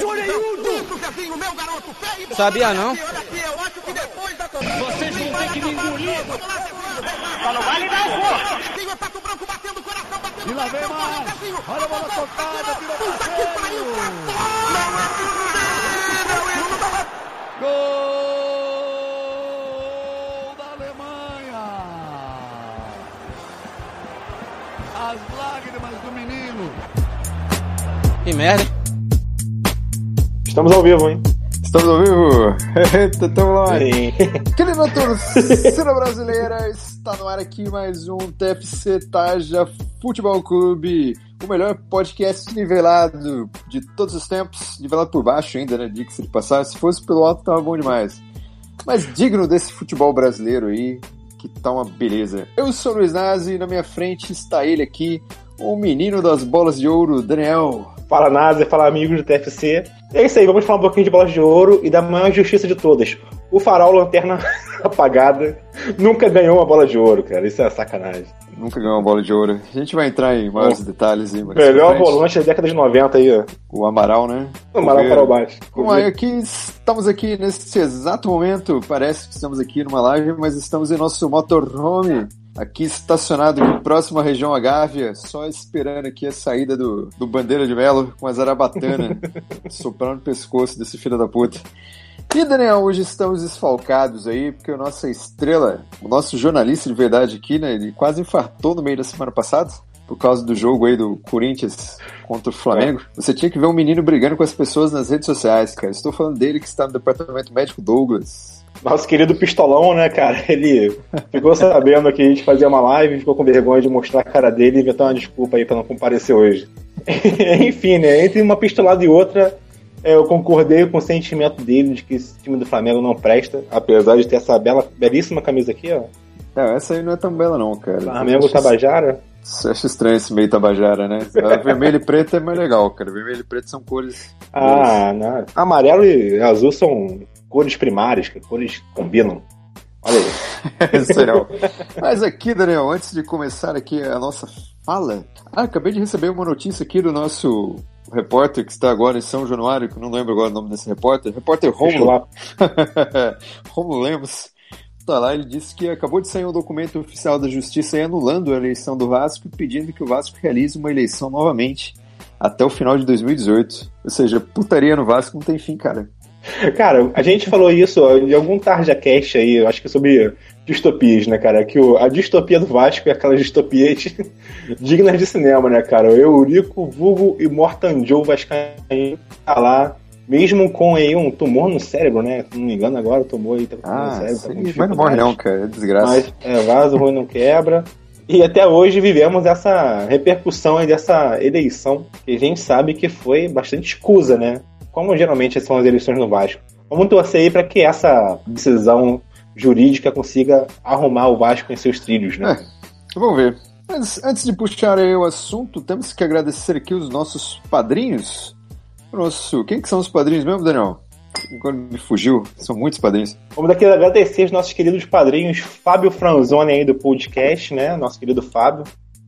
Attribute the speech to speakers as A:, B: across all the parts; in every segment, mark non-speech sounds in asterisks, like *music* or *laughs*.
A: Mas orelhudo!
B: Sabia não?
A: Vocês vão ter que me engolir!
C: Só não vai lhe dar o corpo!
A: E lá vem mais! Olha a bola tocada, virou parceiro! Gol da Alemanha! As lágrimas do menino!
B: Que merda.
D: Estamos ao vivo, hein?
E: Estamos ao vivo? Eita, *laughs* tamo lá. Querida torcida brasileira, está no ar aqui mais um TFC Taja Futebol Clube, o melhor podcast nivelado de todos os tempos, nivelado por baixo ainda, né? Diga-se de passar, se fosse pelo alto tava bom demais. Mas digno desse futebol brasileiro aí, que tá uma beleza. Eu sou o Luiz Nazi e na minha frente está ele aqui, o menino das bolas de ouro, Daniel.
D: Fala NASA, fala amigos do TFC. É isso aí, vamos falar um pouquinho de bolas de ouro e da maior justiça de todas. O farol lanterna *laughs* apagada nunca ganhou uma bola de ouro, cara. Isso é sacanagem.
E: Nunca ganhou uma bola de ouro. A gente vai entrar em maiores detalhes. Aí,
D: Melhor volante da década de 90 aí, ó.
E: O Amaral, né?
D: O Amaral para o baixo.
E: Bom, aqui estamos aqui nesse exato momento, parece que estamos aqui numa live, mas estamos em nosso motorhome, aqui estacionado aqui próximo à região Agávia, só esperando aqui a saída do, do Bandeira de Melo com a zarabatana *laughs* soprando no pescoço desse filho da puta. E Daniel, hoje estamos desfalcados aí, porque a nossa estrela, o nosso jornalista de verdade aqui, né, ele quase infartou no meio da semana passada, por causa do jogo aí do Corinthians contra o Flamengo. Você tinha que ver um menino brigando com as pessoas nas redes sociais, cara. Estou falando dele que está no departamento médico Douglas.
D: Nosso querido pistolão, né, cara? *laughs* Ele ficou sabendo que a gente fazia uma live, ficou com vergonha de mostrar a cara dele e inventou uma desculpa aí pra não comparecer hoje. *laughs* Enfim, né? Entre uma pistolada e outra, é, eu concordei com o sentimento dele de que esse time do Flamengo não presta, apesar de ter essa bela, belíssima camisa aqui, ó.
E: É, essa aí não é tão bela não, cara.
D: Flamengo Tabajara.
E: Acho estranho esse meio tabajara, né? A vermelho e preto é mais legal, cara. Vermelho e preto são cores.
D: Ah, não. Amarelo e azul são cores primárias, que cores combinam. Olha aí. *laughs*
E: Não. Mas aqui, Daniel, antes de começar aqui a nossa fala, ah, acabei de receber uma notícia aqui do nosso repórter que está agora em São Januário, que não lembro agora o nome desse repórter, repórter Romulo. *laughs* Romulo Lemos. Tá lá, ele disse que acabou de sair um documento oficial da Justiça aí anulando a eleição do Vasco e pedindo que o Vasco realize uma eleição novamente até o final de 2018. Ou seja, putaria no Vasco não tem fim, cara. *laughs*
D: Cara, a gente falou isso em algum Tarja Cast aí, eu acho que sobre distopias, né, cara? Que o- a distopia do Vasco é aquelas distopias *laughs* dignas de cinema, né, cara? O Eurico, Vulgo e Mortan Joe Vascaíno tá lá, mesmo com aí um tumor no cérebro, né? Se não me engano agora, o tumor aí tá com
E: Ah,
D: no cérebro.
E: sim,
D: tá
E: mas não morre não, cara. É desgraça.
D: Mas é, vaso ruim não quebra. E até hoje vivemos essa repercussão aí dessa eleição, que a gente sabe que foi bastante escusa, né? Como geralmente são as eleições no Vasco. Vamos torcer aí para que essa decisão jurídica consiga arrumar o Vasco em seus trilhos, né?
E: Vamos ver. Mas antes de puxar aí o assunto, temos que agradecer aqui os nossos padrinhos. Nosso, quem que são os padrinhos mesmo, Daniel? Agora me fugiu. São muitos padrinhos.
D: Vamos daqui agradecer os nossos queridos padrinhos Fábio Franzoni aí do podcast, né? Nosso querido Fábio,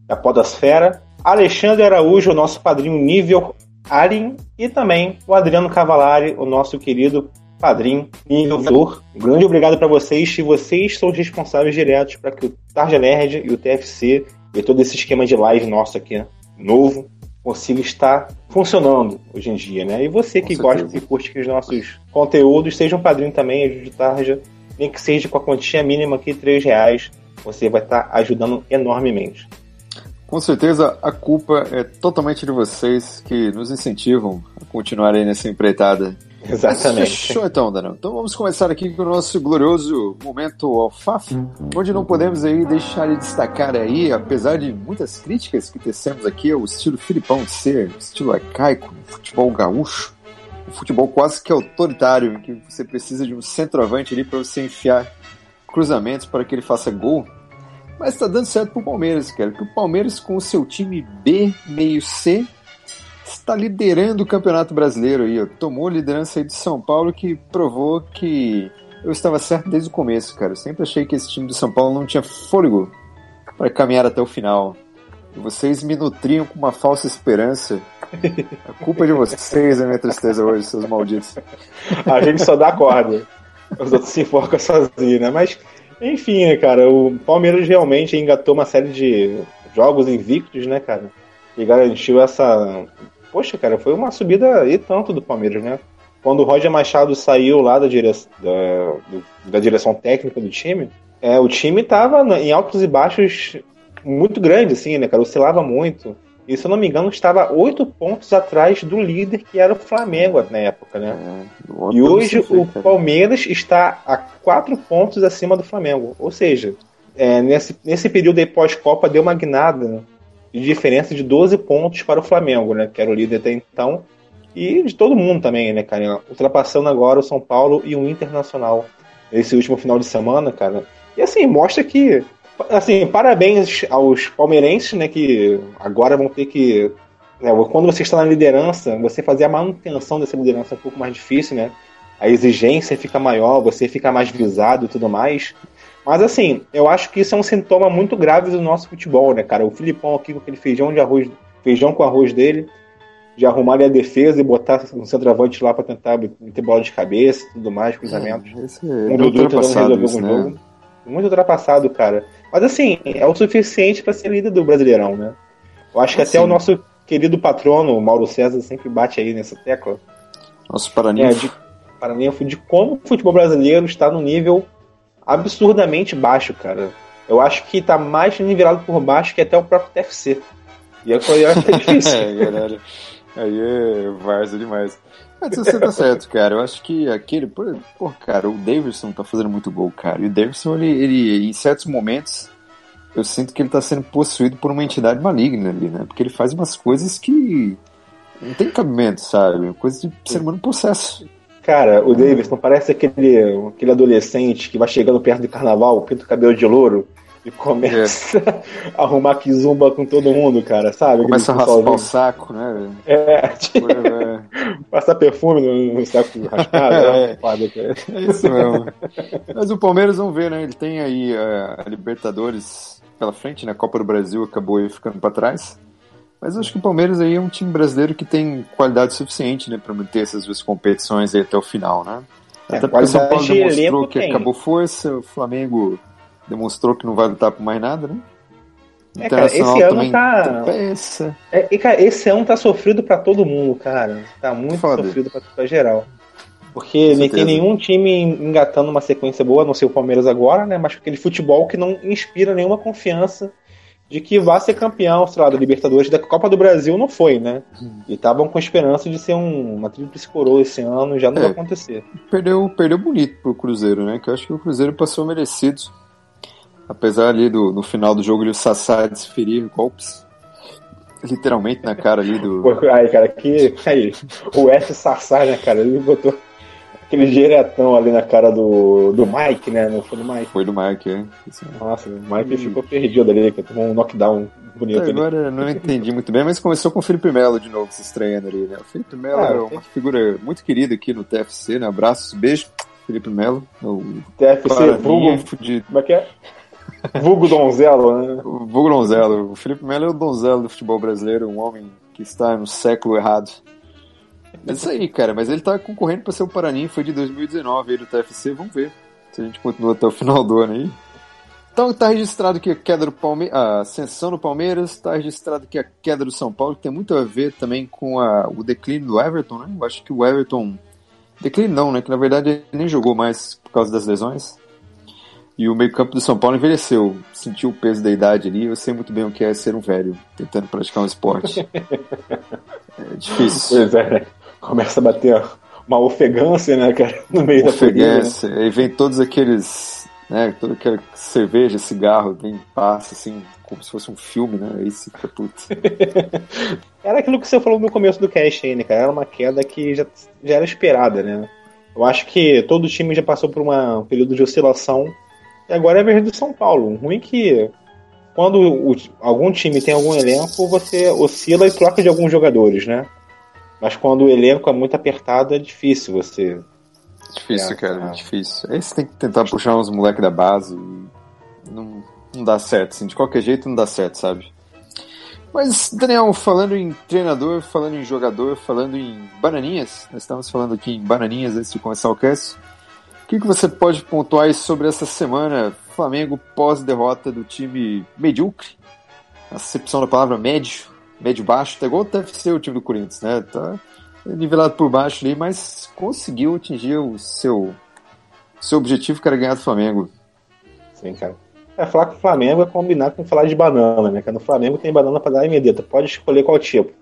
D: da Podosfera. Alexandre Araújo, nosso padrinho nível Alien. E também o Adriano Cavalari, o nosso querido padrinho nível Flor. Um grande obrigado para vocês. E vocês são os responsáveis diretos para que o Tarja Nerd e o TFC e todo esse esquema de live nosso aqui, novo, consiga estar funcionando hoje em dia, né? E você que gosta e curte aqui os nossos conteúdos, seja um padrinho também, ajude o Tarja, nem que seja com a quantia mínima aqui, R$ reais, você vai estar ajudando enormemente.
E: Com certeza a culpa é totalmente de vocês que nos incentivam a continuar aí nessa empreitada.
D: Exatamente.
E: Fechou então, Daniel. Então vamos começar aqui com o nosso glorioso momento alfafe, onde não podemos aí deixar de destacar aí, apesar de muitas críticas que tecemos aqui ao estilo Filipão de ser, o estilo arcaico, futebol gaúcho, o futebol quase que autoritário, em que você precisa de um centroavante ali para você enfiar cruzamentos para que ele faça gol. Mas tá dando certo pro Palmeiras, cara. Porque o Palmeiras, com o seu time B, meio C, está liderando o Campeonato Brasileiro aí, ó. Tomou a liderança aí de São Paulo, que provou que eu estava certo desde o começo, cara. Eu sempre achei que esse time do São Paulo não tinha fôlego para caminhar até o final. E vocês me nutriam com uma falsa esperança A culpa é de vocês é minha tristeza hoje, seus malditos.
D: A gente só dá corda. Os outros se enfocam sozinhos, né? Mas, enfim, né, cara? O Palmeiras realmente engatou uma série de jogos invictos, né, cara? E garantiu essa. Poxa, cara, foi uma subida e tanto do Palmeiras, né? Quando o Roger Machado saiu lá da, dire... da, da direção técnica do time, é, o time tava em altos e baixos muito grandes, assim, né, cara? Oscilava muito. E se eu não me engano, estava oito pontos atrás do líder, que era o Flamengo na época, né? É, e hoje o Palmeiras está a quatro pontos acima do Flamengo. Ou seja, é, nesse, nesse período aí pós-Copa deu uma guinada de diferença de 12 pontos para o Flamengo, né? Que era o líder até então. E de todo mundo também, né, cara? Ultrapassando agora o São Paulo e o Internacional nesse último final de semana, cara. E assim, mostra que assim, parabéns aos palmeirenses, né, que agora vão ter que né, quando você está na liderança, você fazer a manutenção dessa liderança é um pouco mais difícil, né? A exigência fica maior, você fica mais visado e tudo mais. Mas assim, eu acho que isso é um sintoma muito grave do nosso futebol, né, cara? O Filipão aqui com aquele feijão de arroz, feijão com arroz dele, de arrumar ali a defesa e botar um centroavante lá para tentar meter bola de cabeça e tudo mais, cruzamentos. É, esse é um Dudu tentando resolver algum né? jogo. Muito ultrapassado, cara. Mas assim, é o suficiente para ser líder do Brasileirão, né? Eu acho que assim. até o nosso querido patrono, Mauro César, sempre bate aí nessa tecla.
E: Nosso Paraninfo. É,
D: de, Paraninfo, de como o futebol brasileiro está no nível absurdamente baixo, cara. Eu acho que tá mais nivelado por baixo que até o próprio TFC. E é, é *laughs* difícil.
E: é, galera. Aí é várzea demais. Mas você tá certo, cara. Eu acho que aquele. Pô, cara, o Davidson tá fazendo muito gol, cara. E o Davidson, ele, ele, em certos momentos, eu sinto que ele tá sendo possuído por uma entidade maligna ali, né? Porque ele faz umas coisas que. Não tem cabimento, sabe? Coisa de ser humano processo.
D: Cara, o Davidson parece aquele, aquele adolescente que vai chegando perto do carnaval, pinta o cabelo de louro e começa é. *laughs* a arrumar kizumba com todo mundo, cara, sabe?
E: Começa a raspar o saco, né?
D: É, tipo, é. passar perfume no, no saco raspado. *laughs* é.
E: é isso mesmo. Mas o Palmeiras, vamos ver, né? Ele tem aí a, a Libertadores pela frente, né? A Copa do Brasil acabou aí ficando para trás. Mas acho que o Palmeiras aí é um time brasileiro que tem qualidade suficiente, né, para manter essas duas competições aí até o final, né? É, até porque o São Paulo demonstrou que tem. acabou força, o Flamengo demonstrou que não vai lutar por mais nada, né?
D: É, cara, esse ano tá. É, e, cara, esse ano tá sofrido para todo mundo, cara. Tá muito Foda. sofrido pra, pra geral. Porque nem tem nenhum time engatando uma sequência boa, a não ser o Palmeiras agora, né? Mas aquele futebol que não inspira nenhuma confiança de que vá ser campeão, sei lá, da Libertadores, da Copa do Brasil não foi, né? E estavam com esperança de ser um, uma tríplice coroa esse ano, já não é, vai acontecer.
E: Perdeu, perdeu bonito pro Cruzeiro, né? Que eu acho que o Cruzeiro passou merecido Apesar ali do, no final do jogo, ele, o Sassá desferir golpes literalmente na cara ali do.
D: Aí, cara, que. Aí, o S Sassá, né, cara? Ele botou aquele diretão ali na cara do, do Mike, né? Não foi do Mike.
E: Foi do Mike, é.
D: Nossa, o Mike hum. ficou perdido ali, que tomou um knockdown bonito.
E: Agora ali. não entendi muito bem, mas começou com o Felipe Melo de novo se estranhando ali, né? O Felipe Melo ah, é uma figura muito querida aqui no TFC, né? Abraços, beijo. Felipe Melo. O
D: TFC, vulgo. Como é que é? Vulgo Donzelo, né?
E: Vulgo Donzelo. O Felipe Melo é o Donzelo do futebol brasileiro, um homem que está no século errado. É isso aí, cara. Mas ele tá concorrendo para ser o Paranin, foi de 2019 aí do TFC. Vamos ver se a gente continua até o final do ano aí. Então tá registrado que a queda do Palmeiras, a ascensão do Palmeiras, tá registrado que a queda do São Paulo, que tem muito a ver também com a, o declínio do Everton, né? Eu acho que o Everton. Declínio não, né? Que na verdade ele nem jogou mais por causa das lesões. E o meio-campo do São Paulo envelheceu, sentiu o peso da idade ali. Eu sei muito bem o que é ser um velho tentando praticar um esporte. *laughs* é difícil.
D: Pois é, começa a bater uma ofegância, né, cara, no meio
E: ofegância, da. Né? Aí vem todos aqueles, né, toda aquela cerveja, cigarro, vem passa assim, como se fosse um filme, né? Aí se fica puto. *laughs*
D: era aquilo que você falou no começo do cast aí, né, cara? Era uma queda que já, já era esperada, né? Eu acho que todo time já passou por uma, um período de oscilação e agora é a vez do São Paulo. Ruim que quando o, algum time tem algum elenco, você oscila e troca de alguns jogadores, né? Mas quando o elenco é muito apertado, é difícil você.
E: Difícil, é, cara, é difícil. Aí você tem que tentar puxar uns moleques da base. Não, não dá certo, assim. De qualquer jeito não dá certo, sabe? Mas, Daniel, falando em treinador, falando em jogador, falando em bananinhas, nós estamos falando aqui em bananinhas antes de começar o cast. Que, que você pode pontuar sobre essa semana Flamengo pós-derrota do time medíocre? Acepção da palavra médio, médio-baixo, tá igual deve ser o time do Corinthians, né? Tá nivelado por baixo ali, mas conseguiu atingir o seu, seu objetivo, que era ganhar do Flamengo.
D: Sim, cara. É, falar com o Flamengo é combinar com falar de banana, né? Porque no Flamengo tem banana para dar imediata. Pode escolher qual tipo.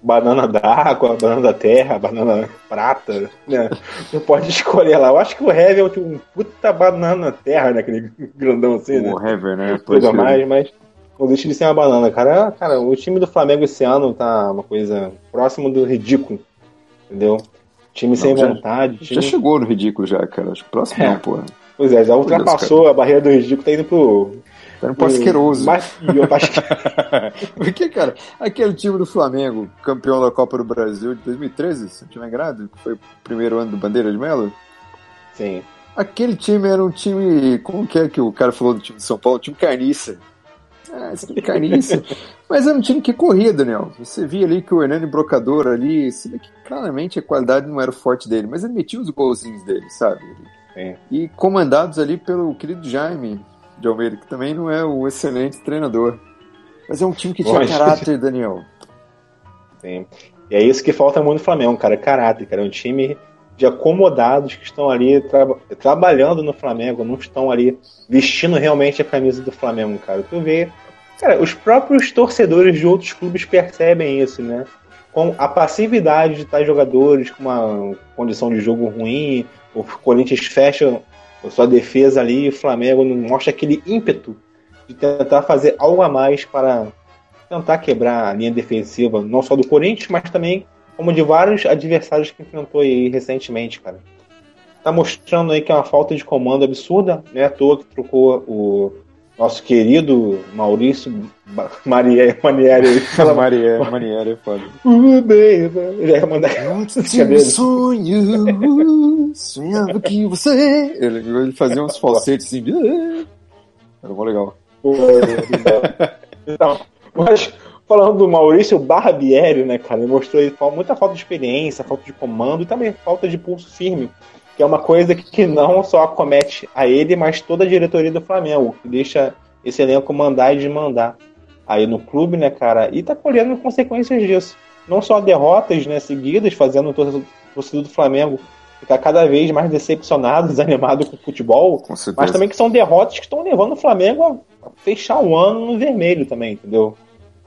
D: Banana d'água, banana da terra, banana prata, né? Não pode escolher lá. Eu acho que o Hever é um puta banana terra, né? Aquele grandão assim, né?
E: O Hever, né?
D: Coisa mais, mas não deixa de ser uma banana, cara. Cara, o time do Flamengo esse ano tá uma coisa próximo do ridículo, entendeu? Time não, sem
E: já,
D: vontade.
E: Já chegou no ridículo já, cara. Acho que próximo é. não, porra.
D: Pois é, já ultrapassou Deus, a barreira do ridículo, tá indo pro.
E: Tá indo pro asqueroso.
D: Mais *laughs*
E: Porque, cara, aquele time do Flamengo, campeão da Copa do Brasil de 2013, se não tiver que foi o primeiro ano do Bandeira de Melo.
D: Sim.
E: Aquele time era um time. Como que é que o cara falou do time de São Paulo? Time carniça. Ah, esse time carniça. *laughs* Mas era um time que corria, Daniel. Você via ali que o Hernani Brocador ali, você vê que claramente a qualidade não era forte dele, mas ele metia os golzinhos dele, sabe?
D: Sim.
E: E comandados ali pelo querido Jaime de Almeida, que também não é o excelente treinador. Mas é um time que tinha caráter, Daniel.
D: Sim. E é isso que falta muito no Flamengo, cara. Caráter, cara. É um time de acomodados que estão ali tra trabalhando no Flamengo, não estão ali vestindo realmente a camisa do Flamengo, cara. Tu vê. Cara, os próprios torcedores de outros clubes percebem isso, né? Com a passividade de tais jogadores com uma condição de jogo ruim, o Corinthians fecha sua defesa ali o Flamengo não mostra aquele ímpeto de tentar fazer algo a mais para tentar quebrar a linha defensiva, não só do Corinthians, mas também como de vários adversários que enfrentou aí recentemente, cara. Tá mostrando aí que é uma falta de comando absurda, né? À toa que trocou o nosso querido Maurício Maria, Manieri.
E: Maria, Manieri é foda.
D: Uh, baby. Ele ia mandar.
E: Eu *laughs* sonho, sonhava que você. Ele, ele fazia uns falsetes assim. Era mó legal.
D: então, mas falando do Maurício Barbieri, né, cara, ele mostrou aí muita falta de experiência, falta de comando e também falta de pulso firme que é uma coisa que não só acomete a ele, mas toda a diretoria do Flamengo, que deixa esse elenco mandar e desmandar aí no clube, né, cara? E tá colhendo consequências disso. Não só derrotas, né, seguidas, fazendo o torcedor do Flamengo ficar cada vez mais decepcionado, *laughs* desanimado com o futebol,
E: com
D: mas também que são derrotas que estão levando o Flamengo a fechar o ano no vermelho também, entendeu?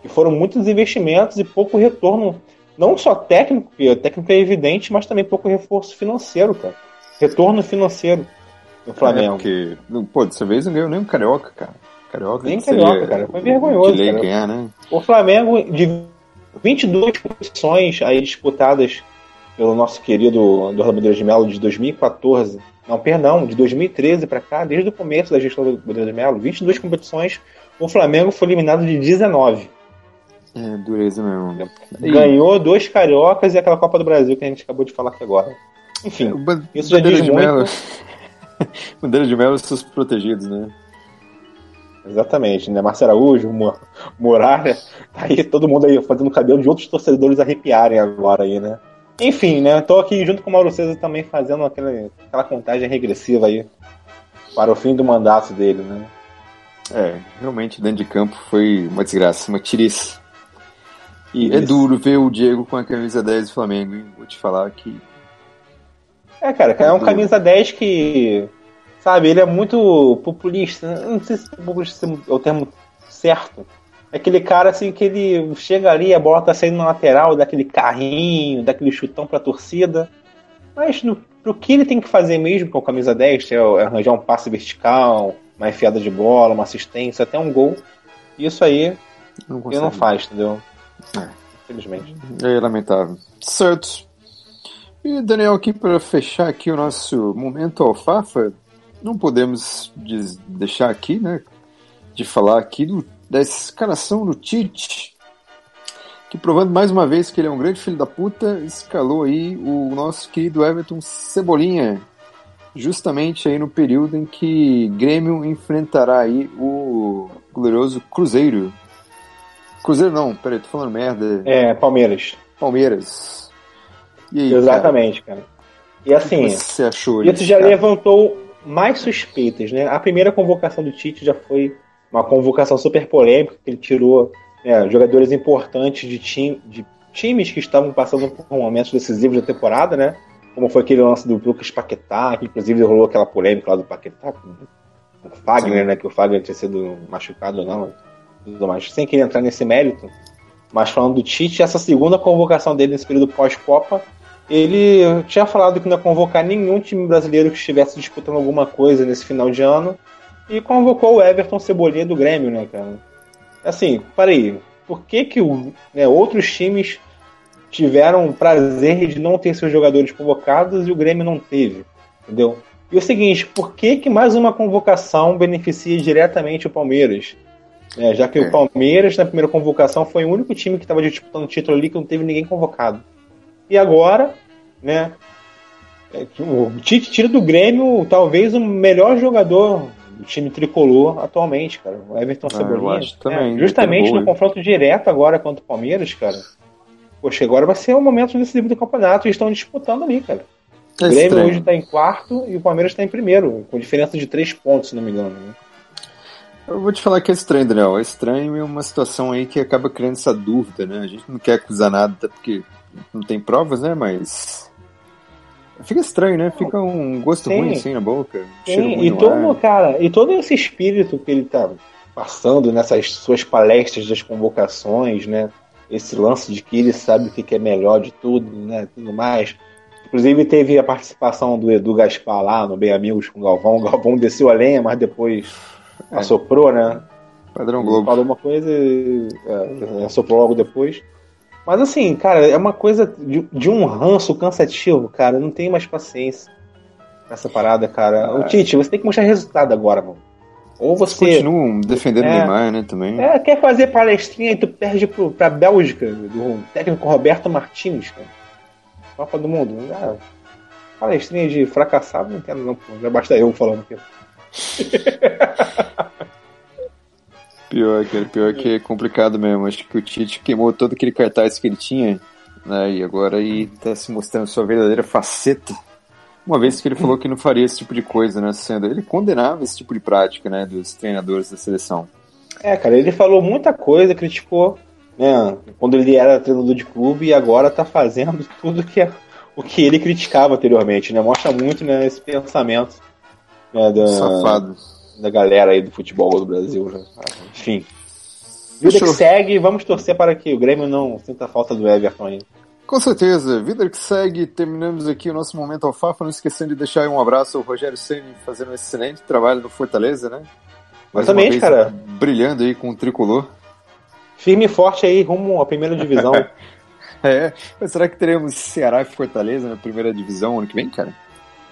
D: E foram muitos investimentos e pouco retorno, não só técnico, porque técnico é evidente, mas também pouco reforço financeiro, cara retorno financeiro do Flamengo. É,
E: porque, pô, dessa vez não ganhou nem um carioca, cara. Carioca
D: nem carioca, cara. Foi vergonhoso.
E: Ganhar, né?
D: O Flamengo, de 22 competições aí disputadas pelo nosso querido Eduardo Bandeira de Melo de 2014, não, perdão, de 2013 para cá, desde o começo da gestão do Bandeira de Melo, 22 competições, o Flamengo foi eliminado de 19.
E: É, dureza mesmo.
D: Ganhou dois cariocas e aquela Copa do Brasil que a gente acabou de falar aqui agora. Enfim, é, isso já diz de muito. Melo. *laughs*
E: Bandeira de Melo seus protegidos, né?
D: Exatamente, né? Marcelo Araújo, Muralha, tá aí todo mundo aí fazendo o cabelo de outros torcedores arrepiarem agora aí, né? Enfim, né? Tô aqui junto com o Mauro César também fazendo aquela, aquela contagem regressiva aí para o fim do mandato dele, né?
E: É, realmente dentro de campo foi uma desgraça, uma tiriça. E Isso. é duro ver o Diego com a camisa 10 do Flamengo, hein? Vou te falar que
D: é, cara, é um camisa 10 que. Sabe, ele é muito populista. Não sei se populista é o termo certo. É aquele cara assim que ele chega ali, a bola tá saindo na lateral, daquele carrinho, daquele chutão pra torcida. Mas no, pro que ele tem que fazer mesmo com a camisa 10, é, é arranjar um passe vertical, uma enfiada de bola, uma assistência, até um gol. Isso aí não ele não faz, entendeu?
E: É. Infelizmente. É lamentável. Certo. E Daniel, aqui para fechar aqui o nosso momento alfafa, não podemos deixar aqui, né, de falar aqui do, da escalação do Tite, que provando mais uma vez que ele é um grande filho da puta, escalou aí o nosso querido Everton Cebolinha, justamente aí no período em que Grêmio enfrentará aí o glorioso Cruzeiro. Cruzeiro não, peraí, tô falando merda.
D: É, Palmeiras.
E: Palmeiras. E aí,
D: Exatamente, cara. E
E: O
D: assim,
E: você achou
D: isso
E: disso,
D: já
E: cara?
D: levantou mais suspeitas, né? A primeira convocação do Tite já foi uma convocação super polêmica, que ele tirou né, jogadores importantes de, time, de times que estavam passando por momentos decisivos da temporada, né? Como foi aquele lance do Lucas Paquetá, que inclusive rolou aquela polêmica lá do Paquetá com o Fagner, né? Que o Fagner tinha sido machucado ou não, tudo mais. Sem querer entrar nesse mérito. Mas falando do Tite, essa segunda convocação dele nesse período pós-Copa, ele tinha falado que não ia convocar nenhum time brasileiro que estivesse disputando alguma coisa nesse final de ano e convocou o Everton Cebolinha do Grêmio, né, cara? Assim, parei. Por que que o, né, outros times tiveram o prazer de não ter seus jogadores convocados e o Grêmio não teve? Entendeu? E o seguinte, por que que mais uma convocação beneficia diretamente o Palmeiras? É, já que
E: É.
D: o Palmeiras, na primeira convocação, foi o único time que estava disputando o título ali que não teve ninguém convocado. E agora, né? é o Tite tira do Grêmio talvez o melhor jogador do time tricolor atualmente, cara. O Everton
E: Ah,
D: Cebolinha.
E: acho também,
D: É, justamente no confronto direto agora contra o Palmeiras, cara. Poxa, agora vai ser o momento decisivo do campeonato. Eles estão disputando ali, cara.
E: É
D: o Grêmio
E: estranho.
D: hoje está em quarto e o Palmeiras está em primeiro, com diferença de três pontos, se não me engano. Né?
E: Eu vou te falar que é estranho, Daniel. É estranho e uma situação aí que acaba criando essa dúvida, né? A gente não quer acusar nada, até porque não tem provas, né? Mas. Fica estranho, né? Fica um gosto
D: Sim.
E: ruim assim na boca.
D: Sim, e todo,
E: ar.
D: cara, e todo esse espírito que ele tá passando nessas suas palestras das convocações, né? Esse lance de que ele sabe o que é melhor de tudo, né? Tudo mais. Inclusive teve a participação do Edu Gaspar lá no Bem Amigos com o Galvão. O Galvão desceu a lenha, mas depois
E: É.
D: assoprou, né?
E: Padrão Globo.
D: Falou uma coisa e é, assoprou logo depois. Mas assim, cara, é uma coisa de, de um ranço cansativo, cara. Eu não tenho mais paciência nessa parada, cara. O Tite, você tem que mostrar resultado agora, mano. Ou você
E: Continuam defendendo o
D: É.
E: Neymar, né? Também.
D: é, quer fazer palestrinha e tu perde pro, pra Bélgica, do técnico Roberto Martins, cara. Copa do Mundo. Ah, palestrinha de fracassado, não quero não, pô. Já basta eu falando aqui. *laughs*
E: Pior, cara, pior que é complicado mesmo. Acho que o Tite queimou todo aquele cartaz que ele tinha, né? E agora aí tá se mostrando sua verdadeira faceta. Uma vez que ele falou que não faria esse tipo de coisa, né? Sendo ele condenava esse tipo de prática, né? Dos treinadores da seleção.
D: É, cara, ele falou muita coisa, criticou, né, quando ele era treinador de clube e agora tá fazendo *laughs* tudo que é, o que ele criticava anteriormente, né? Mostra muito, né, esse pensamento né, da,
E: Safado.
D: Da galera aí do futebol do Brasil, né? Enfim. Vida
E: Fechou.
D: que segue, vamos torcer para que o Grêmio não sinta falta do Everton aí.
E: Com certeza. Vida que segue, terminamos aqui o nosso momento alfafa, não esquecendo de deixar um abraço ao Rogério Ceni fazendo um excelente trabalho no Fortaleza, né? Mais
D: Exatamente,
E: vez,
D: cara.
E: Brilhando aí com o tricolor.
D: Firme e forte aí, rumo à primeira divisão. *laughs*
E: É, mas será que teremos Ceará e Fortaleza na primeira divisão ano que vem, cara?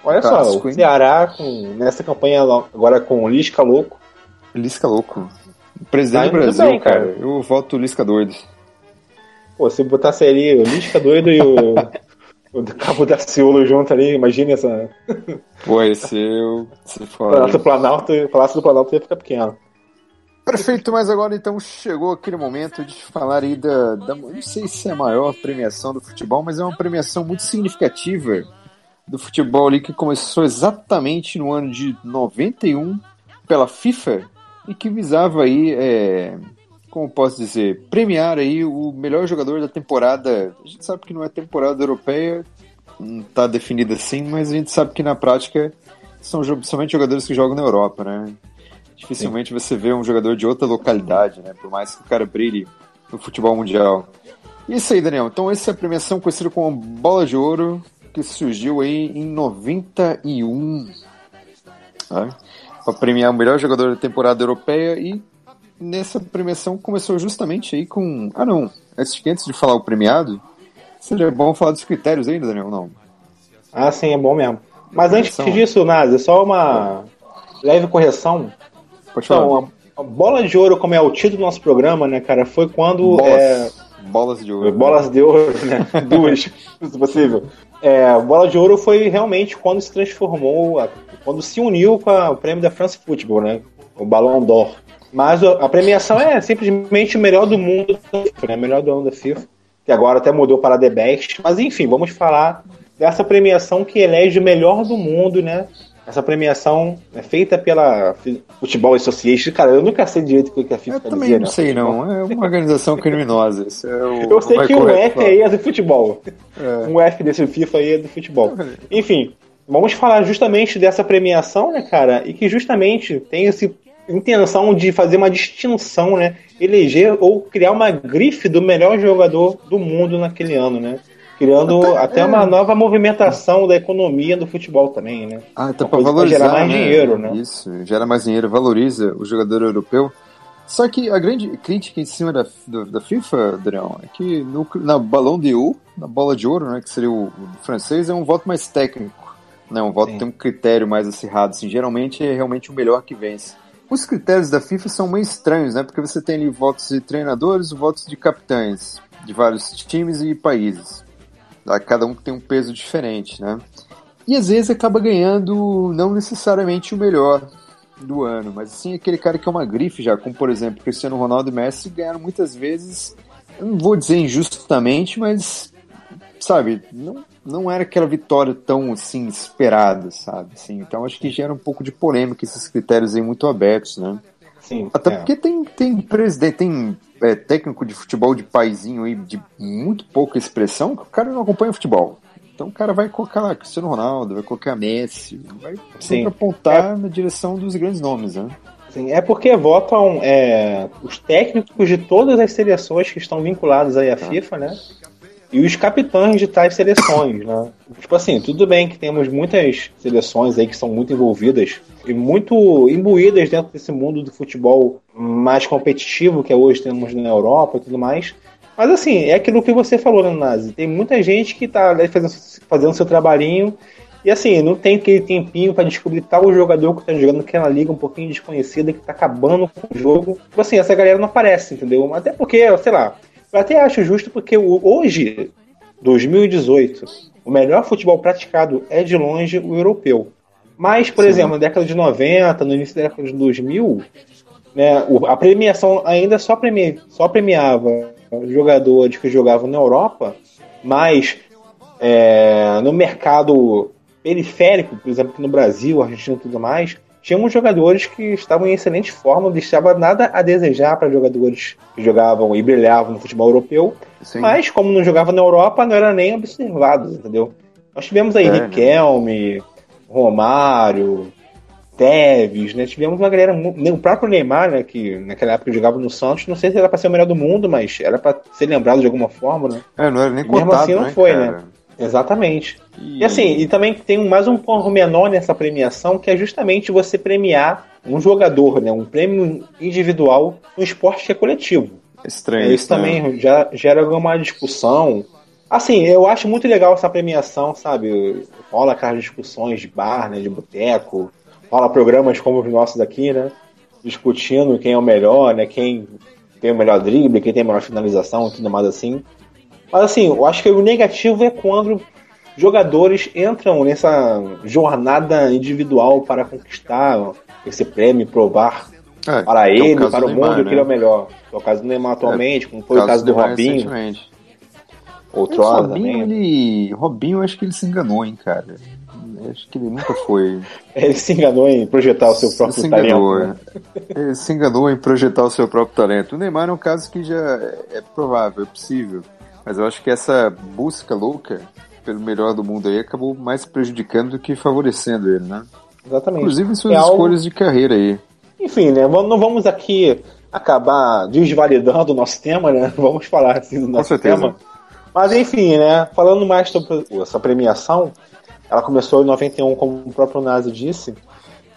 D: Olha só, o
E: hein?
D: Ceará com, nessa campanha agora com o Lisca louco.
E: Lisca louco. Presidente
D: Tá
E: do Brasil,
D: bem,
E: cara.
D: cara.
E: Eu voto Lisca doido.
D: Pô, se botasse ali o Lisca doido e o, *laughs* o Cabo da Ciolo junto ali, imagina essa.
E: Pô, esse eu. Se
D: Palácio do. Planalto, Palácio do Planalto ia ficar pequeno.
E: Perfeito, mas agora então chegou aquele momento de falar aí da, da. Não sei se é a maior premiação do futebol, mas é uma premiação muito significativa do futebol ali que começou exatamente no ano de 91 pela FIFA e que visava aí, é, como posso dizer, premiar aí o melhor jogador da temporada. A gente sabe que não é temporada europeia, não está definido assim, mas a gente sabe que na prática são somente jogadores que jogam na Europa, né? Dificilmente você vê um jogador de outra localidade, né? Por mais que o cara brilhe no futebol mundial. E isso aí, Daniel. Então, essa é a premiação conhecida como Bola de Ouro, que surgiu aí em 91. Tá? Para premiar o melhor jogador da temporada europeia. E nessa premiação começou justamente aí com. Ah, não. Antes de- antes de falar o premiado, seria bom falar dos critérios ainda, Daniel? Não.
D: Ah, sim, é bom mesmo. Mas antes
E: Correção.
D: disso, Nazi, só uma leve correção.
E: Pode falar.
D: Então, a, a bola de ouro, como é o título do nosso programa, né, cara, foi quando. é,
E: bolas de ouro.
D: bolas de ouro, né? *laughs* Duas, se possível. É, bola de ouro foi realmente quando se transformou, quando se uniu com a- o prêmio da France Football, né? O Ballon d'Or. Mas a premiação é simplesmente o melhor do mundo, né? Melhor do ano da FIFA, que agora até mudou para The Best. Mas enfim, vamos falar dessa premiação que elege o melhor do mundo, né? Essa premiação é feita pela Futebol Association. Cara, eu nunca sei direito o que a FIFA
E: Eu também não sei, não. É uma organização criminosa. Isso é o...
D: Eu sei que o F aí é do futebol.
E: É.
D: Um F desse FIFA aí é do futebol. Enfim, vamos falar justamente dessa premiação, né, cara? E que justamente tem essa intenção de fazer uma distinção, né? Eleger ou criar uma grife do melhor jogador do mundo naquele ano, né? Criando
E: Até-
D: até,
E: é.
D: uma nova movimentação da economia do futebol também, né?
E: Ah,
D: Uma
E: pra
D: coisa pra
E: valorizar,
D: gerar mais
E: né?
D: dinheiro, né?
E: Isso, gera mais dinheiro, valoriza o jogador europeu. Só que a grande crítica em cima da, do- da FIFA, Adrião, é que no, na Balão de Ouro, na bola de ouro, né, que seria o, o francês, é um voto mais técnico. Né, um voto
D: Sim.
E: tem um critério mais acirrado. Assim, geralmente é realmente o melhor que vence. Os critérios da FIFA são meio estranhos, né? Porque você tem ali votos de treinadores, votos de capitães de vários times e países. Tá? Cada um tem um peso diferente, né? E às vezes acaba ganhando não necessariamente o melhor do ano, mas sim aquele cara que é uma grife já, como por exemplo Cristiano Ronaldo e Messi ganharam muitas vezes, não vou dizer injustamente, mas sabe, não, não era aquela vitória tão assim esperada, sabe? Assim, então acho que gera um pouco de polêmica esses critérios aí muito abertos, né?
D: Sim.
E: Até
D: é.
E: porque tem, tem presidente, tem é, técnico de futebol de paizinho aí de muito pouca expressão que o cara não acompanha futebol. Então o cara vai colocar Cristiano Ronaldo, vai colocar Messi, vai sempre
D: Sim.
E: apontar na direção dos grandes nomes, né?
D: Sim, é porque votam é, os técnicos de todas as seleções que estão vinculadas aí à FIFA, né? E os capitães de tais seleções, né? Tipo assim, tudo bem que temos muitas seleções aí que são muito envolvidas e muito imbuídas dentro desse mundo do futebol mais competitivo que hoje temos na Europa e tudo mais. Mas assim, é aquilo que você falou, né, Nazi? Tem muita gente que tá fazendo, fazendo seu trabalhinho e assim, não tem aquele tempinho pra descobrir tal jogador que tá jogando naquela liga um pouquinho desconhecida, que tá acabando com o jogo. Tipo assim, essa galera não aparece, entendeu? Até porque, sei lá, eu até acho justo porque hoje, 2018, o melhor futebol praticado é de longe o europeu. Mas, por
E: Sim.
D: exemplo, na década de 90, no início da década de 2000, né, a premiação ainda só, premi- só premiava jogadores que jogavam na Europa, mas é, no mercado periférico, por exemplo, aqui no Brasil, Argentina e tudo mais, tínhamos jogadores que estavam em excelente forma, não deixava nada a desejar para jogadores que jogavam e brilhavam no futebol europeu,
E: Sim.
D: mas como não jogava na Europa, não era nem observados, entendeu? Nós tivemos aí
E: É, né?
D: Riquelme, Romário, Tevez, né? Tivemos uma galera, o próprio Neymar, né, que naquela época jogava no Santos, não sei se era para ser o melhor do mundo, mas era para ser lembrado de alguma forma, né?
E: É, não era nem
D: Mesmo
E: cotado,
D: assim não
E: né,
D: foi,
E: cara?
D: né? Exatamente.
E: E,
D: E assim, e também tem mais um pormenor nessa premiação, que é justamente você premiar um jogador, né? Um prêmio individual no esporte que é coletivo.
E: estranho
D: Isso
E: né?
D: também já gera alguma discussão. Assim, eu acho muito legal essa premiação, sabe? Rola aquelas discussões de bar, né? De boteco. Rola programas como os nossos aqui, né? Discutindo quem é o melhor, né? Quem tem o melhor drible, quem tem a melhor finalização e tudo mais assim. Mas assim, eu acho que o negativo é quando jogadores entram nessa jornada individual para conquistar esse prêmio, provar
E: É,
D: para
E: é
D: ele, para o
E: do
D: mundo
E: Neymar,
D: que ele é o
E: né?
D: melhor. É o caso do Neymar atualmente, como foi o caso do
E: Neymar
D: Robinho, outrora
E: Robinho, ele. Robinho, acho que ele se enganou, hein, cara. Acho que ele nunca foi. *laughs*
D: Ele se enganou em projetar o seu próprio
E: se
D: talento.
E: enganou,
D: né?
E: é. Ele se enganou em projetar o seu próprio talento. O Neymar é um caso que já é provável, é possível. Mas eu acho que essa busca louca pelo melhor do mundo aí acabou mais prejudicando do que favorecendo ele, né?
D: Exatamente.
E: Inclusive em suas
D: É algo-
E: escolhas de carreira aí.
D: Enfim, né? Não vamos aqui acabar desvalidando o nosso tema, né? *laughs* Vamos falar assim do nosso
E: certeza.
D: tema. Mas enfim, né? Falando mais sobre essa premiação, ela começou em 91, como o próprio Nazi disse,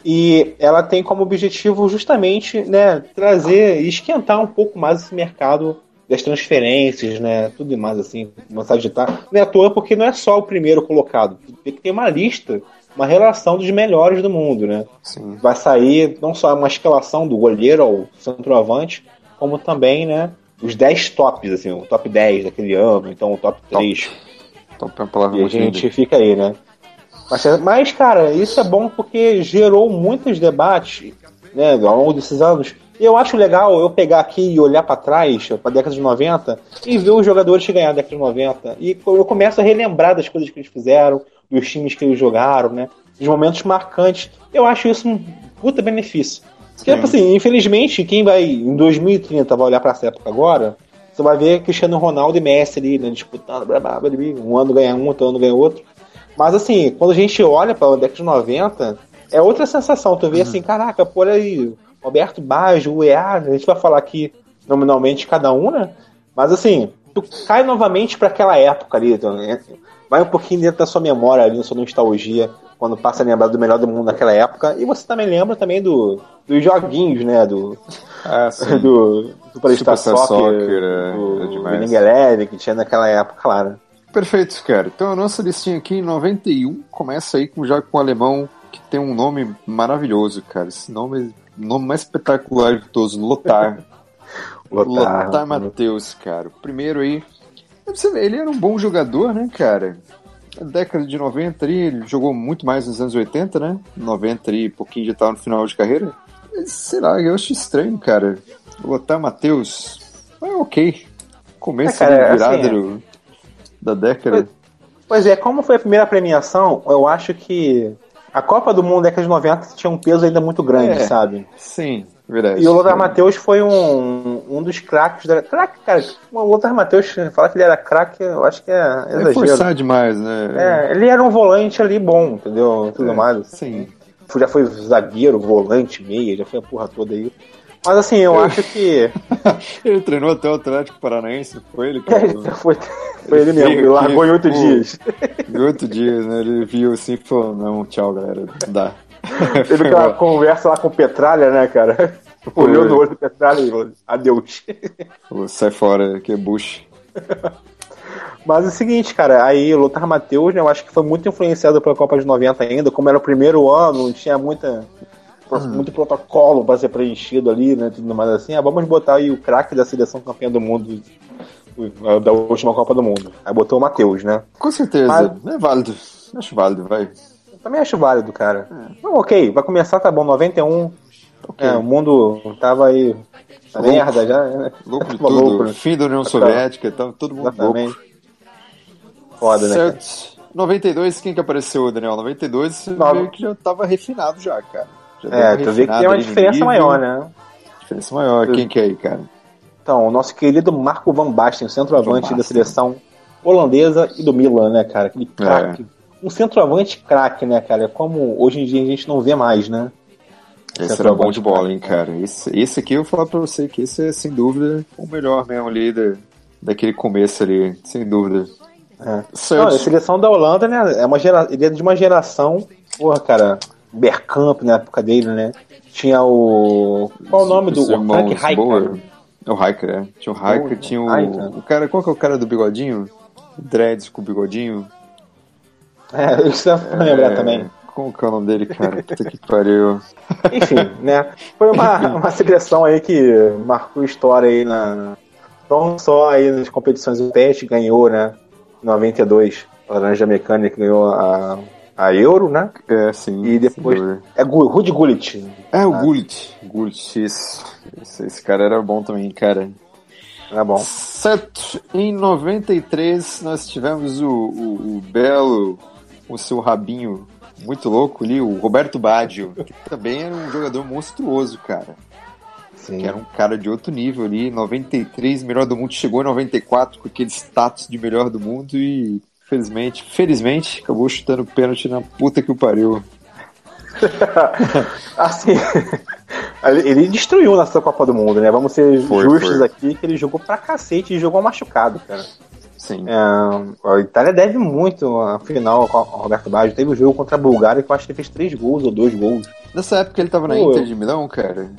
D: e ela tem como objetivo justamente, né, trazer e esquentar um pouco mais esse mercado das transferências, né, tudo mais assim, começar a digitar. Não é à toa porque não é só o primeiro colocado, tem que ter uma lista, uma relação dos melhores do mundo, né?
E: Sim.
D: vai sair não só uma escalação do goleiro ao centroavante, como também, né, os 10 tops, assim, o top 10 daquele ano, então o top 3.
E: Então é uma palavra
D: E a gente fica aí, né? Mas, mas, cara, isso é bom porque gerou muitos debates né, ao longo desses anos. E eu acho legal eu pegar aqui e olhar para trás, para a década de 90, e ver os jogadores que ganharam na década de 90. E eu começo a relembrar das coisas que eles fizeram, dos times que eles jogaram, né? Dos momentos marcantes. Eu acho isso um puta benefício. Porque, assim, infelizmente, quem vai em 2030 vai olhar para essa época agora, você vai ver Cristiano Ronaldo e Messi ali, né, disputando, blá, blá, blá, um ano ganha um, outro ano ganha outro. Mas assim, quando a gente olha para a década de 90, é outra sensação. Tu vê assim, caraca, por aí, Roberto Baggio, o EA, a gente vai falar aqui nominalmente cada um, né? Mas assim, tu cai novamente para aquela época ali, tu, né? vai um pouquinho dentro da sua memória ali, na sua nostalgia, quando passa a lembrar do melhor do mundo naquela época. E você também lembra também do, dos joguinhos, né? Do,
E: Ah, *laughs* sim.
D: do Superstar
E: Superstar
D: Soccer,
E: Soccer, é,
D: do
E: é demais.
D: Eleven, que tinha naquela época, claro.
E: Perfeito, cara. Então a nossa listinha aqui em 91 começa aí com, já com o alemão que tem um nome maravilhoso, cara. Esse nome é nome mais espetacular de todos, Lothar. *laughs*
D: Lothar.
E: Lothar Matheus, cara. Primeiro aí. Você vê, ele era um bom jogador, né, cara? Na década de 90 ali, ele jogou muito mais nos anos 80, né? 90 ali, pouquinho já tava no final de carreira. Mas, sei lá, eu acho estranho, cara. O Lothar Matheus. É ok. Começo
D: É, cara,
E: virada
D: assim,
E: do- da década.
D: Pois é, como foi a primeira premiação, eu acho que a Copa do Mundo da década de 90 tinha um peso ainda muito grande,
E: É.
D: sabe?
E: Sim, verdade.
D: E o Lothar Matheus foi um, um dos craques da. Craque, cara, o Lothar Matheus, falar que ele era craque, eu acho que é
E: É
D: exagero.
E: forçar demais, né?
D: É, ele era um volante ali bom, entendeu? Tudo
E: É,
D: mais.
E: Sim.
D: Já foi zagueiro, volante, meia, já foi a porra toda aí. Mas assim, eu acho que. *laughs*
E: Ele treinou até o Atlético Paranaense, foi ele?
D: É,
E: Cara?
D: foi, foi ele mesmo, ele largou em oito
E: Pô,
D: dias.
E: Em oito dias, né? Ele viu assim e falou: não, tchau, galera, dá. *laughs*
D: Teve aquela conversa lá com o Petralha, né, cara? Olhou no olho do Petralha e falou, adeus.
E: Falou, sai fora, que é Bush. *laughs*
D: Mas é o seguinte, cara, aí o Lothar Matheus, né, eu acho que foi muito influenciado pela Copa de 90 ainda, como era o primeiro ano, não tinha muita, muito protocolo para ser preenchido ali, né, tudo mais assim. Ah, vamos botar aí o craque da seleção campeã do mundo, da última Copa do Mundo. Aí botou o Matheus, né.
E: Com certeza, é válido. Acho válido, vai.
D: Eu também acho válido, cara. Não, ok, vai começar, tá bom, 91.
E: Ok.
D: É, o mundo tava aí na
E: Louco.
D: merda já, né?
E: Louco de tudo.
D: louco, né?
E: Fim da União Soviética, tava todo mundo
D: Exatamente.
E: louco.
D: Foda, né? cara?
E: Certo. 92, quem que apareceu, Daniel? 92, você meio que já tava refinado já, cara.
D: É, tu vê que tem uma diferença maior, né?
E: Diferença maior. Quem que é aí, cara?
D: Então, o nosso querido Marco Van Basten, centroavante
E: Van
D: da seleção holandesa e do Milan, né, cara? Aquele craque. Um centroavante craque, né, cara? Como hoje em dia a gente não vê mais, né?
E: Esse era bom de bola, hein, cara. Esse, esse aqui eu vou falar pra você que esse é, sem dúvida, o melhor mesmo ali da, daquele começo ali, sem dúvida.
D: É. Não, a seleção da Holanda, né? É uma gera... Ele é de uma geração. Porra, cara. Bergkamp na época dele, né? Tinha o. Qual o nome do. O Frank.
E: Boer. É o Hiker, é. Tinha o Hiker, tinha o,
D: Rijkaard.
E: o cara, qual que é o cara do bigodinho? Dreads com bigodinho.
D: É, isso dá pra lembrar
E: É,
D: também.
E: Como que é o nome dele, cara? Puta que pariu. *laughs*
D: Enfim, né? Foi uma, uma seleção aí que marcou história aí na. Não só aí nas competições europeias, ganhou, né? Em 92, a Laranja Mecânica ganhou a, a Euro, né?
E: É, sim.
D: E depois.
E: dúvida.
D: É Rudi Gullit.
E: É, o Gullit. Gullit, isso. Esse, esse cara era bom também, cara.
D: Tá bom.
E: Certo. Em 93, nós tivemos o, o, o Belo, o seu rabinho muito louco ali, o Roberto Baggio, que também era um jogador monstruoso, cara.
D: Sim.
E: Que era um cara de outro nível ali. 93, melhor do mundo, chegou em 94 com aquele status de melhor do mundo e, felizmente, felizmente, acabou chutando pênalti na puta que o pariu. *laughs*
D: Assim, ele destruiu nessa Copa do Mundo, né? Vamos ser
E: Foi,
D: justos
E: foi.
D: aqui, que ele jogou pra cacete e jogou machucado, cara.
E: Sim.
D: É, a Itália deve muito a final com o Roberto Baggio. Teve o jogo contra a Bulgária que eu acho que ele fez três gols ou dois gols.
E: Nessa época ele tava na
D: Pô,
E: Inter de Milão, cara.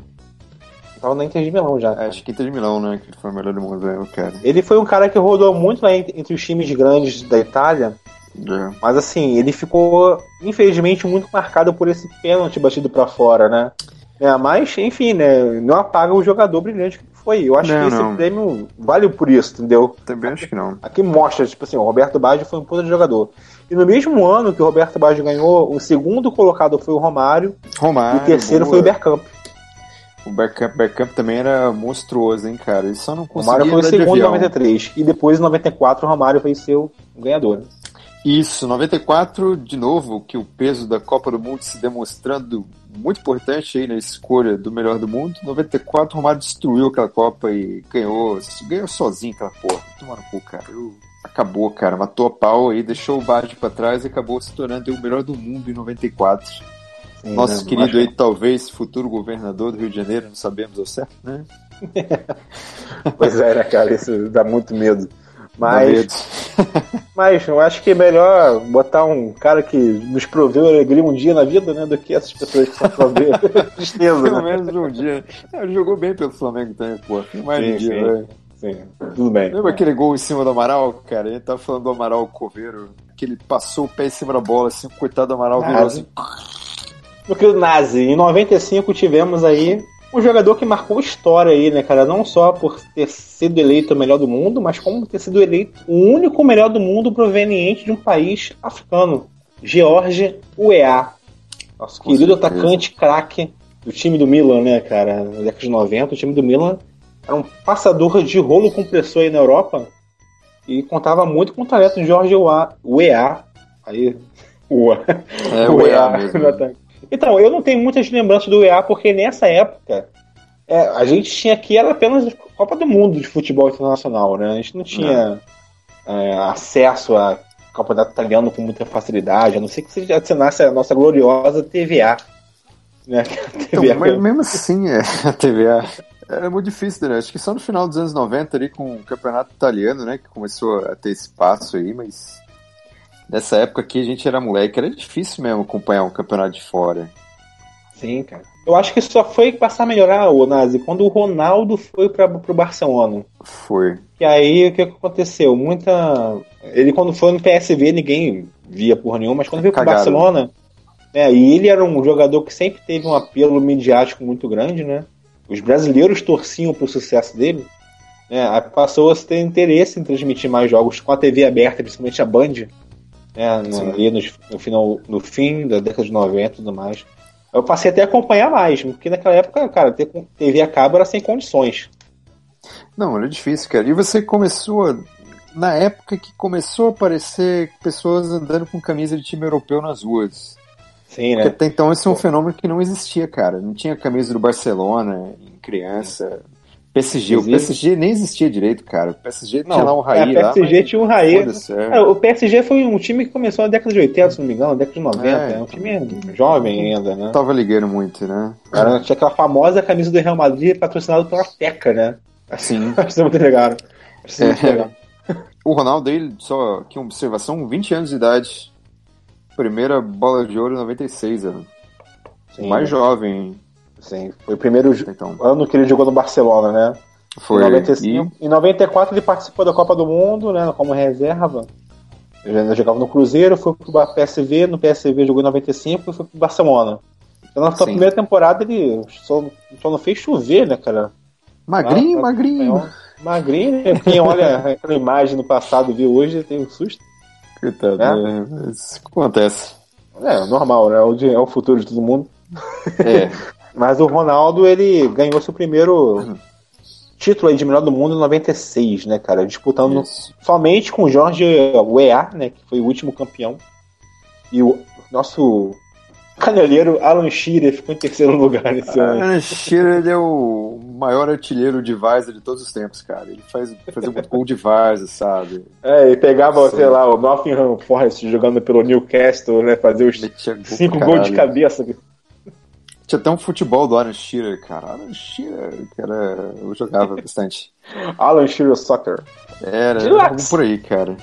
D: Tava na Inter de Milão já.
E: Acho que Inter de Milão, né? Que foi o melhor do mundo mesmo, cara.
D: Ele foi um cara que rodou muito lá entre os times grandes da Itália,
E: É.
D: mas assim, ele ficou, infelizmente, muito marcado por esse pênalti batido pra fora, né? É, mas, enfim, né? Não apaga o jogador brilhante que foi. Eu acho
E: Não,
D: que esse
E: não.
D: prêmio vale por isso, entendeu?
E: Também acho que não.
D: Aqui mostra, tipo assim, o Roberto Baggio foi um puta de jogador. E no mesmo ano que o Roberto Baggio ganhou, o segundo colocado foi o Romário
E: Romário.
D: e o terceiro
E: boa.
D: foi o Bergkamp.
E: O Bergkamp, Bergkamp também era monstruoso, hein, cara? Ele só não
D: O
E: conseguia
D: Romário foi o segundo em
E: avião.
D: 93. E depois, em 94, o Romário foi seu ganhador.
E: Isso, 94, de novo, que o peso da Copa do Mundo se demonstrando muito importante aí na escolha do melhor do mundo. 94, o Romário destruiu aquela Copa e ganhou, ganhou sozinho aquela porra. Toma no cu, cara. Eu- Acabou, cara. Matou a pau aí, deixou o Baggio pra trás e acabou se tornando o melhor do mundo em 94.
D: Sim,
E: Nosso
D: né?
E: querido aí, talvez, futuro governador do Rio de Janeiro, não sabemos ao certo, né? *laughs*
D: Pois é, né, cara? Isso dá muito medo. Mas,
E: medo. *laughs*
D: mas eu acho que é melhor botar um cara que nos proveu alegria um dia na vida, né? Do que essas pessoas que só proveu *laughs* tristeza,
E: Pelo
D: né?
E: menos um dia. É, Ele jogou bem pelo Flamengo também, pô. Mais
D: Sim,
E: um dia,
D: sim.
E: velho.
D: Sim, tudo bem.
E: Lembra aquele gol em cima do Amaral, cara? Ele tava falando do Amaral Coveiro, que ele passou o pé em cima da bola, assim, coitado do Amaral virou assim.
D: Meu querido Nazi, em 95 tivemos aí um jogador que marcou história aí, né, cara? Não só por ter sido eleito o melhor do mundo, mas como ter sido eleito o único melhor do mundo proveniente de um país africano, George Weah. Nosso
E: Com
D: querido
E: certeza.
D: atacante craque do time do Milan, né, cara? Na década de 90, o time do Milan era um passador de rolo compressor aí na Europa e contava muito com o talento de George Weah. Aí, Weah. *laughs*
E: É,
D: O
E: o
D: EA
E: EA mesmo.
D: Então, eu não tenho muitas lembranças do EA, porque nessa época é, a gente tinha aqui era apenas Copa do Mundo de futebol internacional, né? A gente não tinha é, acesso a campeonato italiano com muita facilidade, a não ser que você adicionasse a nossa gloriosa TVA. Né? *laughs*
E: Então,
D: TVA.
E: mas mesmo assim, é, a TVA era muito difícil, né? Acho que só no final dos anos 90 ali com o campeonato italiano, né? Que começou a ter espaço aí, mas nessa época aqui a gente era moleque, era difícil mesmo acompanhar um campeonato de fora.
D: Sim, cara. Eu acho que só foi passar a melhorar o Nazi quando o Ronaldo foi para pro Barcelona.
E: Foi.
D: E aí, o que aconteceu? Muita. Ele, quando foi no PSV, ninguém via porra nenhuma, mas quando veio pro
E: Cagaram.
D: Barcelona, né, e ele era um jogador que sempre teve um apelo midiático muito grande, né? Os brasileiros torciam pro sucesso dele, né? Aí passou a ter interesse em transmitir mais jogos com a TV aberta, principalmente a Band, né? No, ali no, no, final, no fim da década de 90 e tudo mais. Eu passei até a acompanhar mais, porque naquela época, cara, ter TV a cabo era sem condições.
E: Não, era difícil, cara. E você começou, a- na época que começou a aparecer pessoas andando com camisa de time europeu nas ruas.
D: Sim,
E: Porque
D: né?
E: até então esse é um fenômeno que não existia, cara. Não tinha camisa do Barcelona em criança. PSG, o. PSG nem existia direito, cara. O PSG tinha
D: Não,
E: lá um Raí
D: é,
E: lá.
D: PSG
E: mas
D: tinha um Raí.
E: é.
D: É, o PSG foi um time que começou na década de 80, se não me engano, na década de 90.
E: É,
D: É, um time jovem ainda, né?
E: Tava ligando muito, né?
D: Cara, tinha aquela famosa camisa do Real Madrid patrocinada pela Teca, né?
E: Sim.
D: Acho isso muito legal. Acho muito
E: É.
D: legal.
E: O Ronaldo, ele, só que uma observação, 20 anos de idade. Primeira bola de ouro em 96, ano.
D: Sim,
E: mais jovem.
D: Sim. Foi o primeiro
E: Então,
D: ano que ele jogou no Barcelona, né?
E: foi.
D: Em 95. Em 94 ele participou da Copa do Mundo, né? Como reserva. Ele ainda jogava no Cruzeiro, foi pro PSV, no PSV jogou em 95 e foi pro Barcelona. Então na sua
E: Sim.
D: primeira temporada ele só, só não fez chover, né, cara?
E: E magrinho,
D: Ah,
E: magrinho.
D: É Magrinho, né? Quem olha *laughs* aquela imagem no passado e viu hoje tem um susto.
E: Coitado,
D: É?
E: né? Mas acontece.
D: É, normal, né? É é o futuro de todo mundo.
E: É. *laughs*
D: Mas o Ronaldo, ele ganhou seu primeiro título aí de melhor do mundo em 96, né, cara? Disputando
E: Isso.
D: somente com o Jorge Weah, né, que foi o último campeão. E o nosso caneleiro Alan Shearer ficou em terceiro lugar nesse ano.
E: Alan Shearer ele é o maior artilheiro de Varsa de todos os tempos, cara. Ele faz fazer muito gol de Varsa, sabe?
D: É, e pegava,
E: Sim.
D: sei lá, o Nottingham Forest jogando pelo Newcastle, né, fazer os
E: Metia
D: cinco gols de cabeça.
E: Tinha até um futebol do Alan Shearer, cara. Alan Shearer, que era... eu jogava bastante. *laughs*
D: Alan Shearer Soccer.
E: Era, algo por aí, cara.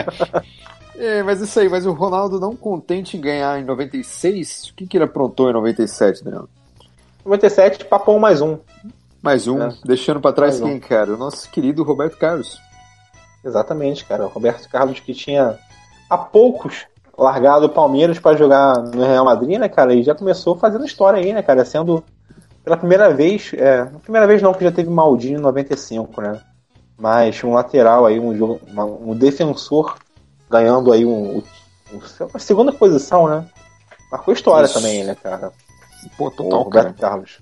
E: *laughs* é, mas isso aí, mas o Ronaldo não contente em ganhar em 96, o que, que ele aprontou em 97, Daniel?
D: 97, papão mais um.
E: Mais um,
D: É.
E: deixando pra trás
D: Mais um.
E: quem, cara? O nosso querido Roberto Carlos.
D: Exatamente, cara. O Roberto Carlos que tinha há poucos largado o Palmeiras para jogar no Real Madrid, né, cara? E já começou fazendo história aí, né, cara? Sendo pela primeira vez, é, primeira vez não, que já teve Maldini em 95, né? Mas um lateral aí, um, um defensor ganhando aí um, um- uma segunda posição, né? Marcou história
E: Isso.
D: também, né, cara?
E: Pô, total,
D: Roberto
E: cara.
D: Carlos.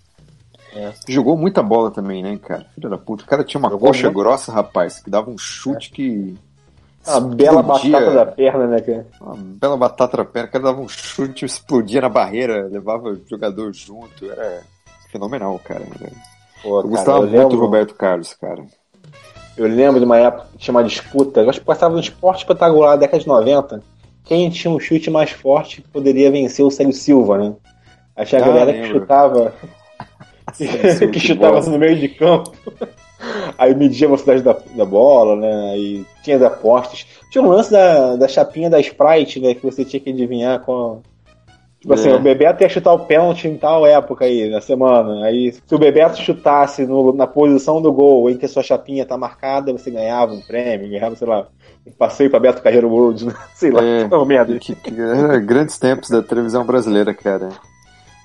D: É.
E: Jogou muita bola também, né, cara? Filho da puta. O cara tinha uma
D: Jogou
E: coxa
D: muito.
E: grossa, rapaz, que dava um chute que.
D: Uma bela
E: explodia.
D: batata da perna, né, cara?
E: Uma bela batata na perna, o cara dava um chute, explodia na barreira, levava o jogador junto. Era fenomenal, cara.
D: Pô,
E: Eu
D: cara,
E: gostava
D: eu
E: muito
D: lembro-
E: do Roberto Carlos, cara.
D: Eu lembro de uma época que tinha uma disputa, eu acho que passava no esporte espetacular, década de 90. Quem tinha um chute mais forte poderia vencer o Célio Silva, né? Tinha a
E: Ah,
D: galera que
E: lembro.
D: chutava, *laughs* que *laughs*
E: que
D: chutava
E: bola.
D: assim no meio de campo. Aí media a velocidade da, da bola, né? Aí tinha as apostas. Tinha um lance da, da chapinha da Sprite, né? Que você tinha que adivinhar com. Tipo assim,
E: É.
D: o Bebeto ia chutar o pênalti em tal época aí, na semana. Aí, se o Bebeto chutasse no- na posição do gol em que a sua chapinha tá marcada, você ganhava um prêmio, ganhava, sei lá, um passeio pra Beto Carreiro World, né? *laughs* sei lá,
E: É. *laughs*
D: uma merda.
E: Que, que era grandes tempos da televisão brasileira, cara.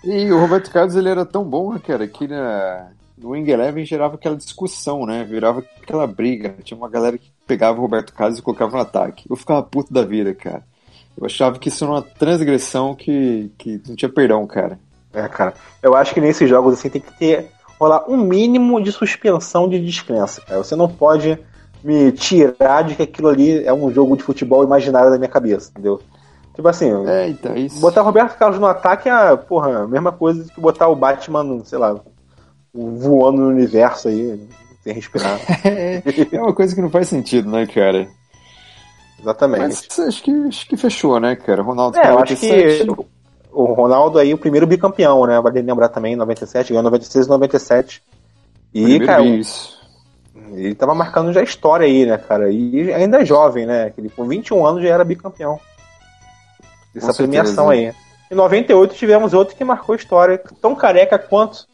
E: E o Roberto Carlos ele era tão bom, né, cara, que na, no Wing Eleven gerava aquela discussão, né? Virava aquela briga. Tinha uma galera que pegava o Roberto Carlos e colocava no ataque. Eu ficava puto da vida, cara. Eu achava que isso era uma transgressão que, que não tinha perdão, cara.
D: É, cara. Eu acho que nesses jogos assim tem que ter rolar um mínimo de suspensão de descrença, cara. Você não pode me tirar de que aquilo ali é um jogo de futebol imaginário da minha cabeça, entendeu? Tipo assim,
E: É, então é isso.
D: botar o Roberto Carlos no ataque é, porra, a mesma coisa que botar o Batman, sei lá, voando no universo aí, sem respirar. *laughs*
E: É, é uma coisa que não faz sentido, né, cara?
D: Exatamente.
E: Mas acho que, acho que fechou, né, cara? Ronaldo
D: É, eu acho que
E: 47.
D: o Ronaldo aí, o primeiro bicampeão, né? Vale lembrar também, 97, ganhou 96 e 97. E,
E: Primeiro
D: cara,
E: isso.
D: ele tava marcando já a história aí, né, cara? E ainda é jovem, né? Ele com 21 anos já era bicampeão. Essa
E: Com certeza.
D: premiação aí. Em 98 tivemos outro que marcou história, tão careca quanto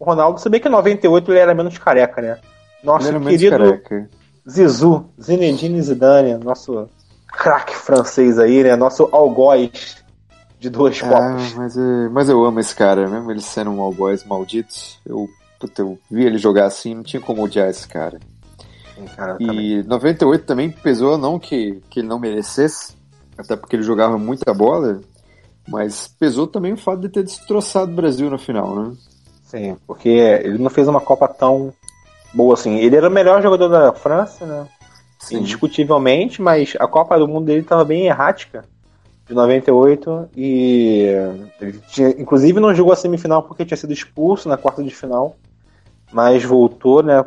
D: Ronaldo. Se bem que em 98 ele era menos careca, né? Nosso
E: Ele era menos
D: querido
E: careca.
D: Zizou, Zinedine Zidane, nosso craque francês aí, né? Nosso algoz de duas
E: Ah,
D: copas.
E: mas, é- mas eu amo esse cara, mesmo ele sendo um algoz maldito. Eu, puta, eu vi ele jogar assim, não tinha como odiar esse cara.
D: Sim, cara, também.
E: E 98 também pesou, não que, que ele não merecesse, até porque ele jogava muita bola, mas pesou também o fato de ter destroçado o Brasil na final, né?
D: Sim, porque ele não fez uma Copa tão boa assim. Ele era o melhor jogador da França, né? Indiscutivelmente, mas a Copa do Mundo dele estava bem errática de 98 e ele tinha, inclusive não jogou a semifinal porque tinha sido expulso na quarta de final, mas voltou, né?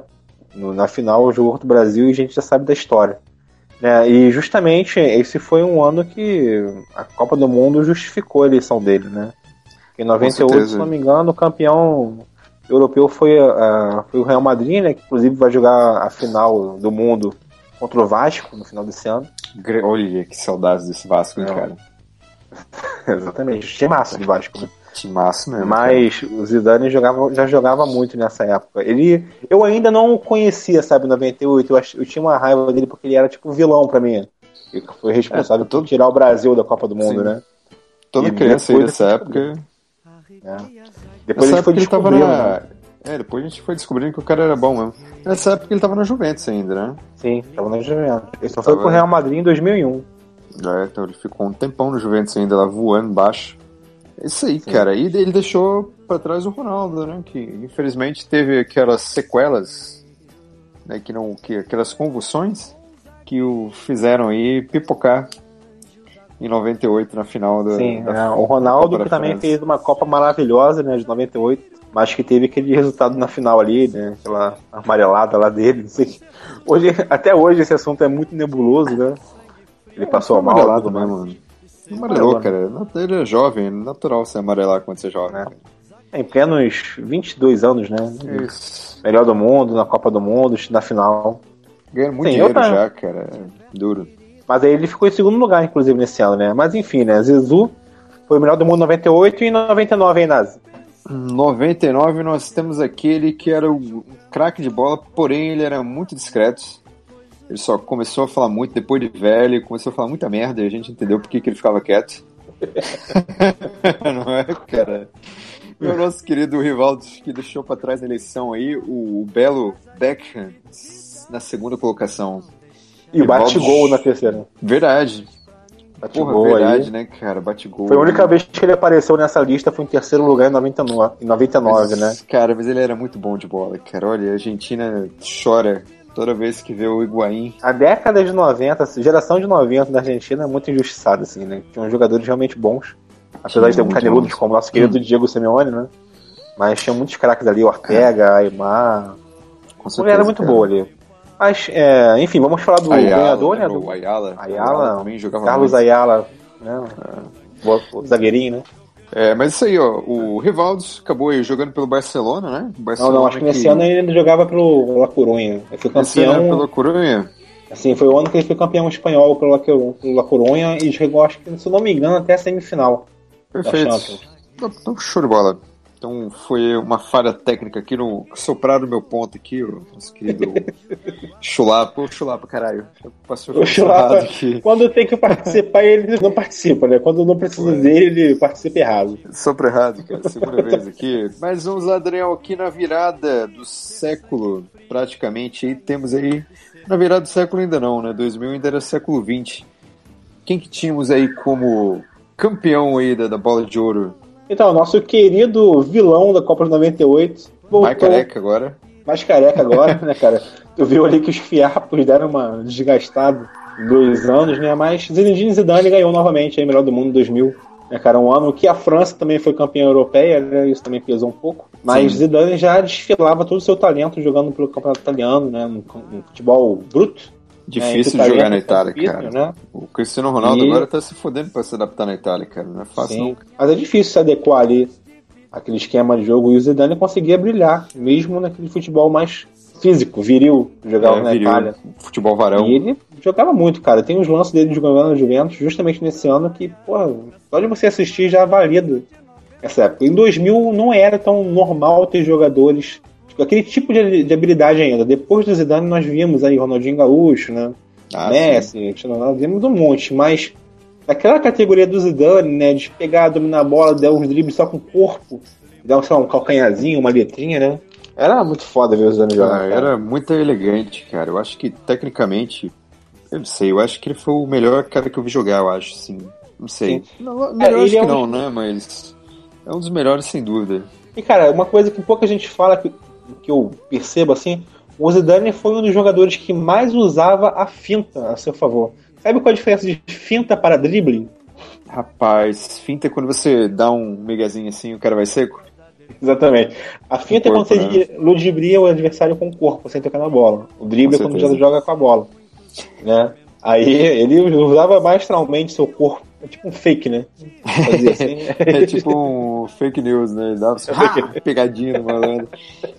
D: na final jogou contra o Brasil e a gente já sabe da história. Né? E justamente esse foi um ano que a Copa do Mundo justificou a eleição dele, né? Em 98,
E: certeza.
D: se não me engano, o campeão europeu foi, ah, foi o Real Madrid, né? Que inclusive vai jogar a final do mundo contra o Vasco no final desse ano.
E: Olha que saudades desse Vasco, hein,
D: É.
E: cara. *laughs*
D: Exatamente, tinha massa de Vasco, né?
E: Timaço mesmo.
D: Mas o Zidane jogava, já jogava muito nessa época. Ele, eu ainda não conhecia, sabe, em 98. Eu, ach- eu tinha uma raiva dele porque ele era tipo um vilão pra mim. Ele foi responsável
E: É, todo-
D: por tirar o Brasil da Copa do Mundo,
E: Sim.
D: né?
E: Toda
D: E
E: criança aí dessa
D: eu
E: época.
D: Depois
E: Nessa
D: ele foi
E: época ele tava
D: descobrindo.
E: na.
D: né?
E: É, depois a gente foi descobrindo que o cara era bom mesmo. Nessa época ele tava na Juventus ainda, né?
D: Sim, tava na Juventus. Ele só foi
E: Tava-
D: pro Real Madrid em 2001.
E: É, então ele ficou um tempão no Juventus ainda lá voando baixo. É isso aí, cara. E ele deixou pra trás o Ronaldo, né? Que infelizmente teve aquelas sequelas, né? Que não, que aquelas convulsões que o fizeram aí pipocar em 98 na final da.
D: Sim,
E: da
D: é, o Ronaldo que também fez uma Copa maravilhosa, né, de 98, mas que teve aquele resultado na final ali, né, aquela amarelada lá dele, não sei. Hoje, até hoje esse assunto é muito nebuloso, né? Ele passou mal lá,
E: amarelado
D: tudo mais.
E: mesmo. Amarelou,
D: Amarelou,
E: cara. Ele é jovem, é natural você amarelar quando você é jovem.
D: É.
E: cara.
D: Em plenos 22 anos, né?
E: Isso.
D: Melhor do mundo, na Copa do Mundo, na final.
E: Ganhando muito
D: Sim,
E: dinheiro
D: tá-
E: já, cara. É Duro.
D: Mas aí ele ficou em segundo lugar, inclusive, nesse ano, né? Mas enfim, né? Zizou foi o melhor do mundo em 98 e em 99, hein, Nazi?
E: 99 nós temos aquele que era um craque de bola, porém ele era muito discreto. Ele só começou a falar muito depois de velho, começou a falar muita merda e a gente entendeu por que ele ficava quieto. *laughs* Não é, cara? E o nosso querido Rivaldo que deixou pra trás na eleição aí, o belo Beckham na segunda colocação.
D: E o bate-gol na terceira.
E: Verdade. Porra,
D: Batigol
E: verdade,
D: aí.
E: né, cara? Bate gol.
D: Foi a única vez que ele apareceu nessa lista, foi em terceiro lugar em 99, em 99 né?
E: Cara, mas ele era muito bom de bola, cara. Olha, a Argentina chora toda vez que vê o Higuaín.
D: A década de 90, a geração de 90 da Argentina é muito injustiçada, assim, né? Tinham jogadores realmente bons. Apesar de ter um
E: muito
D: caneludos
E: bons.
D: como o nosso querido Diego Simeone, né? Mas tinha muitos craques ali, Ortega,
E: Com
D: Aymar. A
E: certeza,
D: era muito
E: cara.
D: boa ali. Mas, é, enfim, vamos falar do
E: Ayala,
D: ganhador, né?
E: lembra
D: Do
E: o Ayala.
D: Ayala,
E: também jogava
D: Carlos
E: muito.
D: Ayala, né? O zagueirinho, né?
E: É, mas isso aí, ó. O Rivaldo acabou aí jogando pelo Barcelona, né?
D: Não,
E: Barcelona
D: não, acho que nesse ano ele ainda jogava pelo La Coruña. Ele foi
E: Esse ano
D: campeão.
E: é pelo Corunha.
D: Assim, foi o ano que ele foi campeão espanhol pelo La, Coruña e chegou, acho que, se não me engano, até a semifinal.
E: Perfeito.
D: Champions.
E: Então, então, show de bola. Então foi uma falha técnica aqui no. Sopraram o meu ponto aqui, o nosso querido *laughs* Chulapa. Ô, Chulapa, caralho. Passou
D: O Chulapa,
E: aqui.
D: quando tem que participar, ele não participa, né? Quando não precisa dele, ele participa errado.
E: Sopra errado, cara. Segunda vez aqui. Mas vamos lá, Daniel, aqui na virada do século, praticamente, aí temos aí. Na virada do século ainda não, né? 2000 ainda era século 20. Quem que tínhamos aí como campeão aí da, da bola de ouro?
D: Então, nosso querido vilão da Copa de 98 voltou
E: Mais careca agora.
D: mais careca agora, né, cara? Tu viu ali que os fiapos deram uma desgastada dois anos, né? Mas Zinedine Zidane ganhou novamente aí, melhor do mundo em 2000. Né, cara, um ano que a França também foi campeã europeia, né, isso também pesou um pouco. Mas
E: Sim.
D: Zidane já desfilava todo o seu talento jogando pelo campeonato italiano, né? Um futebol bruto.
E: Difícil
D: né,
E: de jogar na Itália,
D: difícil,
E: cara.
D: Né?
E: O Cristiano Ronaldo
D: E-
E: agora tá se fodendo pra se adaptar na Itália, cara. Não é fácil,
D: Sim.
E: não.
D: Mas é difícil se adequar ali àquele esquema de jogo e o Zidane conseguia brilhar, mesmo naquele futebol mais físico, viril, que jogava
E: É,
D: na
E: viril,
D: Itália.
E: Futebol varão.
D: E ele jogava muito, cara. Tem os lances dele jogando no Juventus justamente nesse ano que, pô, só de você assistir já valida essa época. Em 2000 não era tão normal ter jogadores, aquele tipo de, de habilidade ainda. Depois do Zidane nós vimos aí Ronaldinho Gaúcho, né?
E: Ah,
D: Messi, Ronaldo, vimos um monte, mas naquela categoria do Zidane, né, de pegar, dominar a bola, dar uns dribles só com o corpo, dar sei lá, um calcanhazinho, uma letrinha, né? Era muito foda ver o Zidane jogar.
E: Ah, era muito elegante, cara. Eu acho que, tecnicamente, eu não sei, eu acho que ele foi o melhor cara que eu vi jogar, eu acho, assim. Não sei. Não, melhor
D: ele
E: acho
D: é
E: que
D: um-
E: não, né? Mas é um dos melhores, sem dúvida.
D: E, cara, uma coisa que pouca gente fala, que, que eu percebo assim, o Zidane foi um dos jogadores que mais usava a finta a seu favor. Sabe qual a diferença de finta para drible?
E: Rapaz, finta é quando você dá um megazinho assim o cara vai seco?
D: Exatamente. A finta é
E: o
D: quando você
E: corpo, né?
D: ludibria o adversário com o corpo, sem tocar na bola. O drible é
E: Com
D: quando já
E: certeza.
D: joga com a bola. Né? Aí ele usava maestralmente seu corpo. É tipo um fake, né? Fazia assim. *laughs*
E: É tipo um fake news, né? Ele Dava assim, ah, pegadinha no malandro.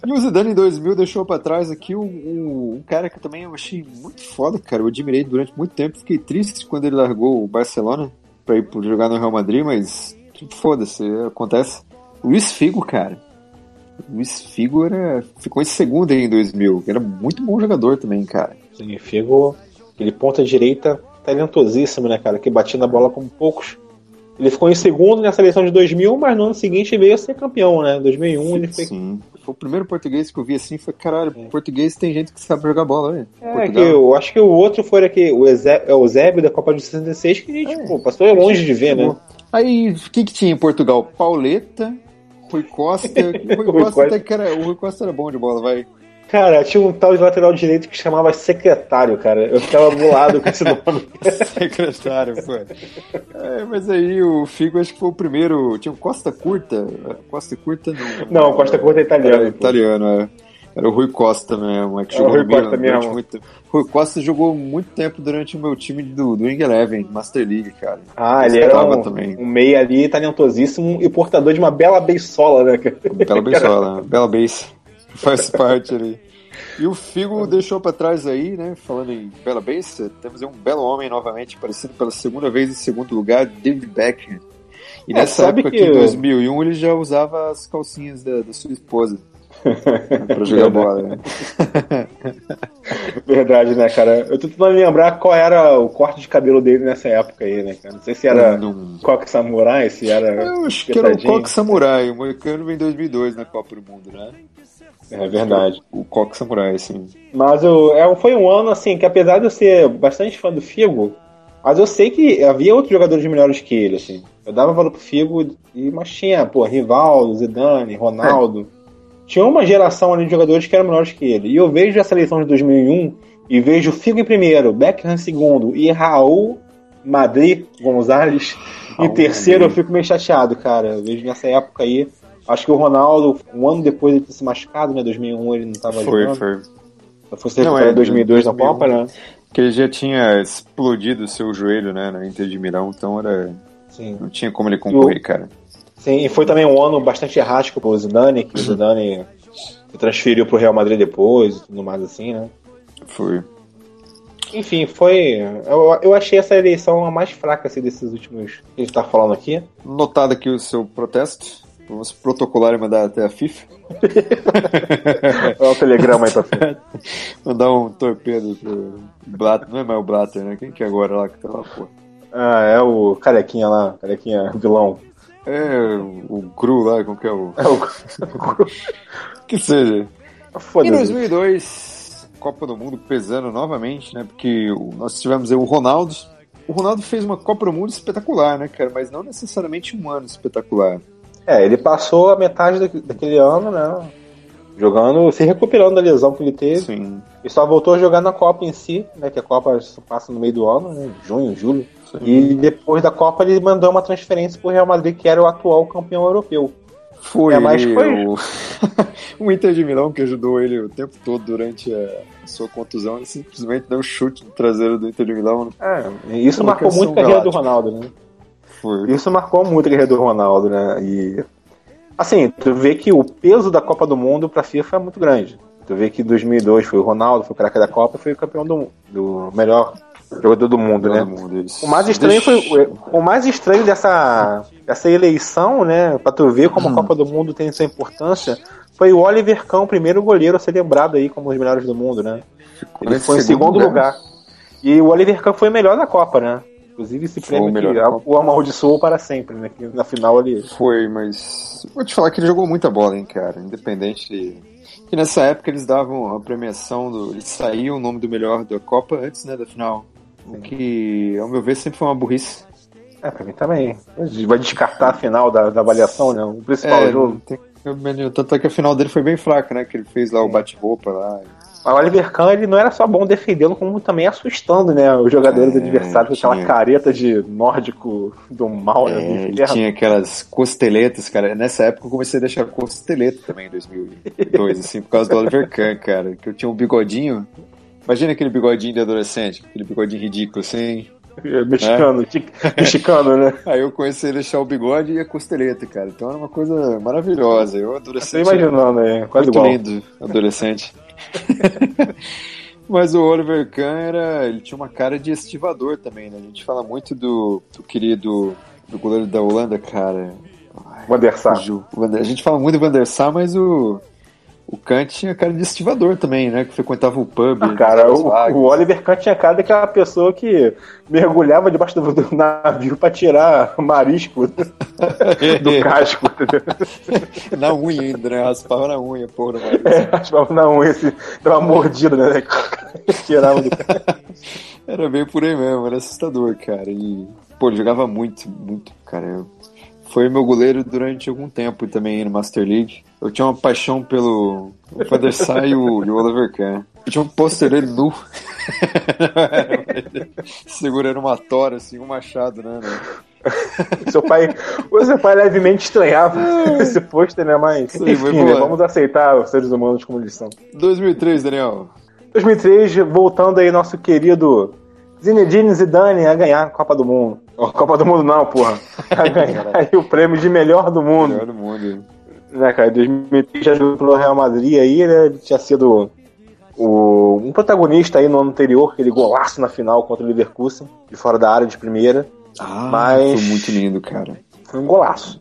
E: E o Zidane em 2000 deixou pra trás aqui um, um- um cara que também eu achei muito foda, cara. Eu admirei durante muito tempo. Fiquei triste quando ele largou o Barcelona pra ir jogar no Real Madrid, mas tipo, foda-se, acontece. Luiz Figo, cara. Luiz Figo era, ficou em segundo aí em 2000. Era muito bom jogador também, cara.
D: Sim, Figo, aquele ponta direita talentosíssimo, né, cara? Que batia na bola como poucos. Ele ficou em segundo nessa eleição de 2000, mas no ano seguinte veio a ser campeão, né? Em 2001 ele foi.
E: Sim. Foi o primeiro português que eu vi assim, foi caralho, português tem gente que sabe jogar bola, né?
D: É, que eu acho que o outro foi aqui, o Eusébio, é o Eusébio da Copa de 66, que a gente,
E: É.
D: pô, passou longe de ver, né?
E: Aí, o que que tinha em Portugal? Pauleta, Rui Costa. *laughs* Rui Costa,
D: Costa.
E: até que era, o Rui Costa era bom de bola, vai.
D: Cara, tinha um tal de lateral direito que chamava secretário, cara. Eu ficava bolado com esse *laughs* nome.
E: Secretário, pô. É, mas aí o Figo acho que foi o primeiro. Tinha o Costa Curta. Costa Curta não.
D: Não, Costa Curta é italiano,
E: Era italiano, é. Era o Rui Costa mesmo, é que
D: Era o
E: jogou
D: Rui Costa mesmo.
E: muito. Rui Costa jogou muito tempo durante o meu time do, do Wing Eleven, Master League, cara.
D: Ah, ele era um,
E: também.
D: um meia ali, talentosíssimo e portador de uma bela beisola, né, cara?
E: Bela *laughs* Beisola, Bela Base. Faz parte ali. E o Figo deixou pra trás aí, né? Falando em Bela Base, temos aí um belo homem novamente, aparecendo pela segunda vez em segundo lugar, David Beckham. E
D: É,
E: nessa época
D: que
E: aqui, em
D: eu-
E: 2001, ele já usava as calcinhas da, da sua esposa *laughs* pra jogar bola. Né? *laughs*
D: Verdade, né, cara? Eu tô tentando lembrar qual era o corte de cabelo dele nessa época aí, né, cara? Não sei se era
E: Não-
D: coque samurai, se era.
E: Eu acho que era o. Coque Samurai. O Moicano vem em 2002 na Copa do Mundo, né?
D: É verdade.
E: O Coque Samurai, assim.
D: Mas eu, é, foi um ano, assim, que apesar de eu ser bastante fã do Figo, Mas eu sei que havia outros jogadores melhores que ele, assim. Eu dava valor pro Figo, e, mas tinha, pô, Rivaldo, Zidane, Ronaldo. É. Tinha uma geração ali de jogadores que eram melhores que ele. E eu vejo a seleção de 2001 e vejo Figo em primeiro, Beckham em segundo e Raul Madrid Gonzalez em terceiro. Eu fico meio chateado, cara. Eu vejo nessa época aí. Acho que o Ronaldo, um ano depois de ter se machucado, né? 2001 ele não tava
E: foi,
D: jogando.
E: Foi,
D: foi. Recuperar em 2002 na Copa, né?
E: Que ele já tinha explodido o seu joelho, né? Na Inter de Milão, então era. Sim. Não tinha como ele concorrer, o... cara.
D: Sim, e foi também um ano bastante errático pro Zidane, que o Zidane se transferiu pro Real Madrid depois e tudo mais assim, né?
E: Foi.
D: Enfim, foi. Eu, eu achei essa eleição a mais fraca assim, desses últimos que a gente tá falando aqui.
E: Notado aqui o seu protesto. Vamos protocolar e mandar até a FIFA. *laughs*
D: Olha o telegrama aí pra FIFA. *laughs*
E: mandar um torpedo pro Blatter. Não é mais o Blatter, né? Quem que é agora lá que tá lá, pô?
D: Ah, é o carequinha lá, carequinha vilão.
E: É, o, Cru lá, como que é o. *laughs* É o que seja. Em 2002, Copa do Mundo pesando novamente, né? Porque nós tivemos aí o Ronaldo. O Ronaldo fez uma Copa do Mundo espetacular, né, cara? Mas não necessariamente um ano espetacular.
D: É, ele passou a metade daquele ano, né? Jogando, se recuperando da lesão que ele teve.
E: Sim.
D: E só voltou a jogar na Copa em si, né? Que a Copa passa no meio do ano, né? Junho, julho. Sim. E depois da Copa ele mandou uma transferência pro Real Madrid, que era o atual campeão europeu.
E: Foi, é, mas foi... O... *laughs* o Inter de Milão que ajudou ele o tempo todo durante a sua contusão, ele simplesmente deu um chute no traseiro do Inter de Milão.
D: É, isso marcou muito a carreira do Ronaldo, né? Isso marcou muito a carreira do Ronaldo, né? E assim, tu vê que o peso da Copa do Mundo pra FIFA é muito grande. Tu vê que em 2002 foi o Ronaldo, foi o craque da Copa, foi o campeão do, do melhor jogador do mundo, né? Mundo, o mais estranho foi o mais estranho dessa essa eleição, né? Pra tu ver como hum. a Copa do Mundo tem sua importância, foi o Oliver Kahn, o primeiro goleiro a ser lembrado aí como os melhores do mundo, né? Ele foi em segundo lugar. E o Oliver Kahn foi o melhor da Copa, né? Inclusive esse prêmio que o amaldiçoou para sempre, né? Que na final ele.
E: Foi, mas. Vou te falar que ele jogou muita bola, hein, cara. Independente de. Que nessa época eles davam a premiação do. Eles saíam o nome do melhor da Copa antes, né, da final. O que, ao meu ver, sempre foi uma burrice.
D: É, pra mim também. Vai descartar a final da, da avaliação, né? O principal é, jogo. Tem,
E: tanto é que a final dele foi bem fraca, né? Que ele fez lá o bate-roupa lá.
D: O Oliver Kahn, ele não era só bom defendendo, como também assustando, né? Os jogadores é, adversários com aquela careta de nórdico do mal, né?
E: É, ele tinha aquelas costeletas, cara. Nessa época eu comecei a deixar costeleta também, em 2002, assim, por causa do Oliver Kahn, cara. Que eu tinha um bigodinho. Imagina aquele bigodinho de adolescente, aquele bigodinho ridículo, assim.
D: É, mexicano, é? mexicano, né? *laughs*
E: Aí eu comecei a deixar o bigode e a costeleta, cara. Então era uma coisa maravilhosa. Eu adolescente.
D: Você imaginando, é quase
E: muito
D: igual.
E: lindo, adolescente. *laughs* Mas o Oliver Kahn era, ele tinha uma cara de estivador também, né? A gente fala muito do, do querido do goleiro da Holanda, cara.
D: Van der Sar.
E: A gente fala muito do Van der Sar, mas o o Kant tinha cara de estivador também, né? Que frequentava o pub.
D: Ah, cara, o, o, Oliver Kant tinha cara daquela pessoa que mergulhava debaixo do, do navio pra tirar marisco do *laughs* casco. *laughs*
E: na unha ainda, né? Raspava na unha, porra.
D: É, raspava na unha, assim, dava uma mordida, né? *laughs* Tirava do
E: Era bem por aí mesmo, era assustador, cara. E, pô, ele jogava muito, muito, cara. Foi meu goleiro durante algum tempo também no Master League. Eu tinha uma paixão pelo Van der Sar e o, o Oliver Kahn. Eu tinha um pôster dele nu. *laughs* Segurando uma tora, assim, um machado, né? né?
D: seu pai, o seu pai levemente estranhava esse pôster, né? Mas Sim, enfim, né? vamos aceitar os seres humanos como eles são.
E: 2003, Daniel.
D: 2003, voltando aí nosso querido Zinedine Zidane a ganhar a Copa do Mundo. Copa do Mundo não, porra. *laughs* A aí o prêmio de melhor do mundo.
E: Melhor do mundo
D: né, cara? Em 2003 já jogou pelo Real Madrid aí, né? Ele tinha sido o, um protagonista aí no ano anterior, aquele golaço na final contra o Leverkusen, de fora da área de primeira.
E: Ah, mas foi muito lindo, cara.
D: Foi um golaço.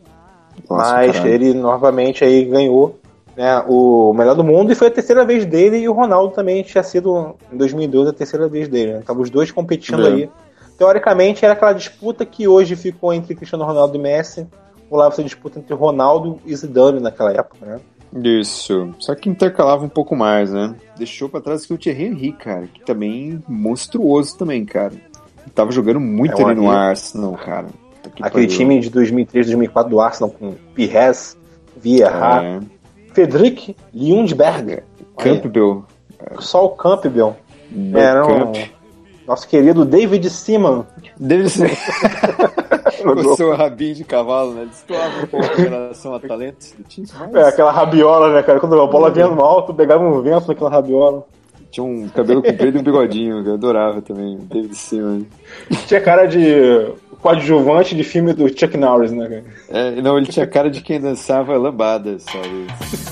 D: Nossa, mas caralho. ele novamente aí ganhou né, o melhor do mundo e foi a terceira vez dele e o Ronaldo também tinha sido em 2012 a terceira vez dele. Né? Tava os dois competindo é. aí. Teoricamente era aquela disputa que hoje ficou entre Cristiano Ronaldo e Messi rolava essa disputa entre Ronaldo e Zidane naquela época, né?
E: Isso. Só que intercalava um pouco mais, né? Deixou para trás que o Thierry Henry, cara, que também monstruoso também, cara. Tava jogando muito
D: É
E: ali no. Arsenal, cara.
D: Aquele
E: pariu.
D: time de 2003, 2004 do Arsenal com Pires, Vieira,
E: É,
D: Frederic Lundberg,
E: Campbell.
D: só o Campbell.
E: No
D: Era um,
E: Camp.
D: Nosso querido David Seaman.
E: Deve ser. *laughs* o seu rabinho de cavalo, né? Destoava um pouco em relação a talentos do time, mas
D: É, aquela rabiola, né, cara? Quando a bola vinha no alto, pegava um vento naquela rabiola.
E: tinha um cabelo comprido e um bigodinho, que eu adorava também. David Seaman.
D: Tinha cara de coadjuvante de filme do Chuck Norris, né, cara?
E: É, não, ele tinha cara de quem dançava lambada, sabe?